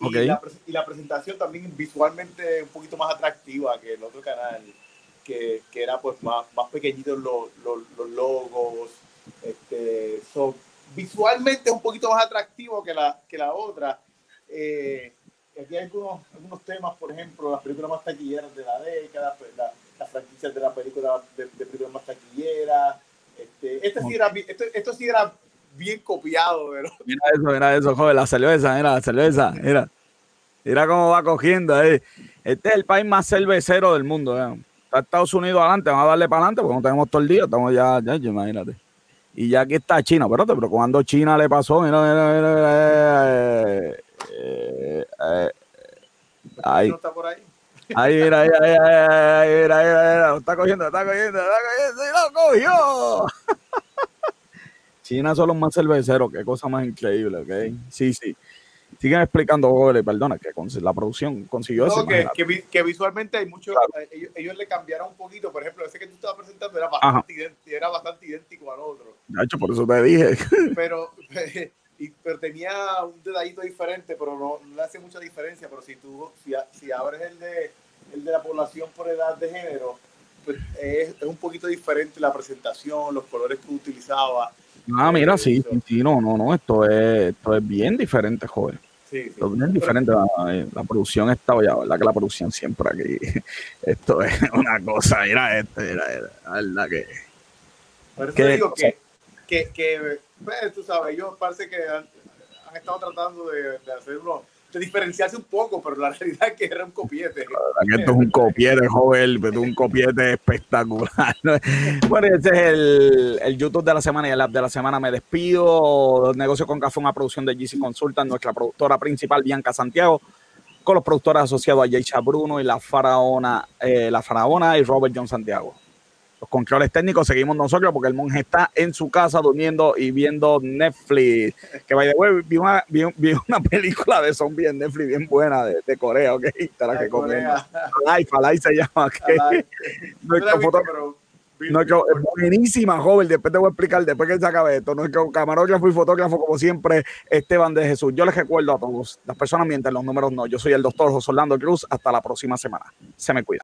Y, la, y, la, presentación también visualmente un poquito más atractiva que el otro canal, que, que era pues más, más pequeñitos los, los, los logos. Este, visualmente es un poquito más atractivo que la, que la otra. Eh, aquí hay algunos, algunos temas, por ejemplo, las películas más taquilleras de la década, pues, las franquicias de la película de, de películas más taquilleras. Este, este sí era, esto, esto sí era bien copiado, pero. Mira eso, mira eso, joven, la cerveza, mira, la cerveza, mira. Mira cómo va cogiendo ahí. Este es el país más cervecero del mundo. ¿eh? Está Estados Unidos adelante, vamos a darle para adelante porque no tenemos todo el día, estamos ya, ya, imagínate. Y ya aquí está China, espérate, pero cuando China le pasó, mira, mira, mira, mira eh, eh, eh, ahí. está por ahí? Ahí, mira, ahí, ahí, ahí, mira, mira, mira, está cogiendo, está cogiendo, está cogiendo, y lo cogió. China son los más cerveceros, qué cosa más increíble, ¿ok? Sí, sí. Siguen explicando, perdona, que la producción consiguió eso. Que, que, visualmente hay mucho, eh, ellos, le cambiaron un poquito, por ejemplo, ese que tú estabas presentando era bastante, idéntico, era bastante idéntico al otro. De hecho, por eso te dije. Pero, pero tenía un detallito diferente, pero no, le hace mucha diferencia. Pero si tú, si, si abres el de, el de la población por edad de género, pues es, es un poquito diferente la presentación, los colores que utilizaba Ah, mira, sí, sí, no, no, no, esto es, esto es bien diferente, joven. Sí, sí. Esto es bien diferente. La, la, producción está ya, ¿verdad? Que la producción siempre aquí. Esto es una cosa, mira este, mira, la verdad que. Por eso digo que, que, que, pues, tú sabes, ellos parece que han, han estado tratando de, de hacer unos de diferenciarse un poco, pero la realidad es que era un copiete. esto es un copiete, joven, pero un copiete espectacular. bueno, ese es el, el, YouTube de la semana y el app de la semana. Me despido. Negocio con Café, una producción de GC Consultant, nuestra productora principal, Bianca Santiago, con los productores asociados a Yeisha Bruno y la faraona, eh, la faraona y Robert John Santiago los controles técnicos seguimos nosotros porque el monje está en su casa durmiendo y viendo Netflix. Que by the way, vi una, vi, una película de zombies en Netflix bien buena de, de Corea, ok. la que Corea. Life, Life se llama. Okay. No, es buenísima, joven. Después te voy a explicar, después que se acabe esto. Nuestro camarógrafo y fotógrafo, como siempre, Esteban de Jesús. Yo les recuerdo a todos, las personas mienten, los números no. Yo soy el doctor José Orlando Cruz. Hasta la próxima semana. Se me cuida.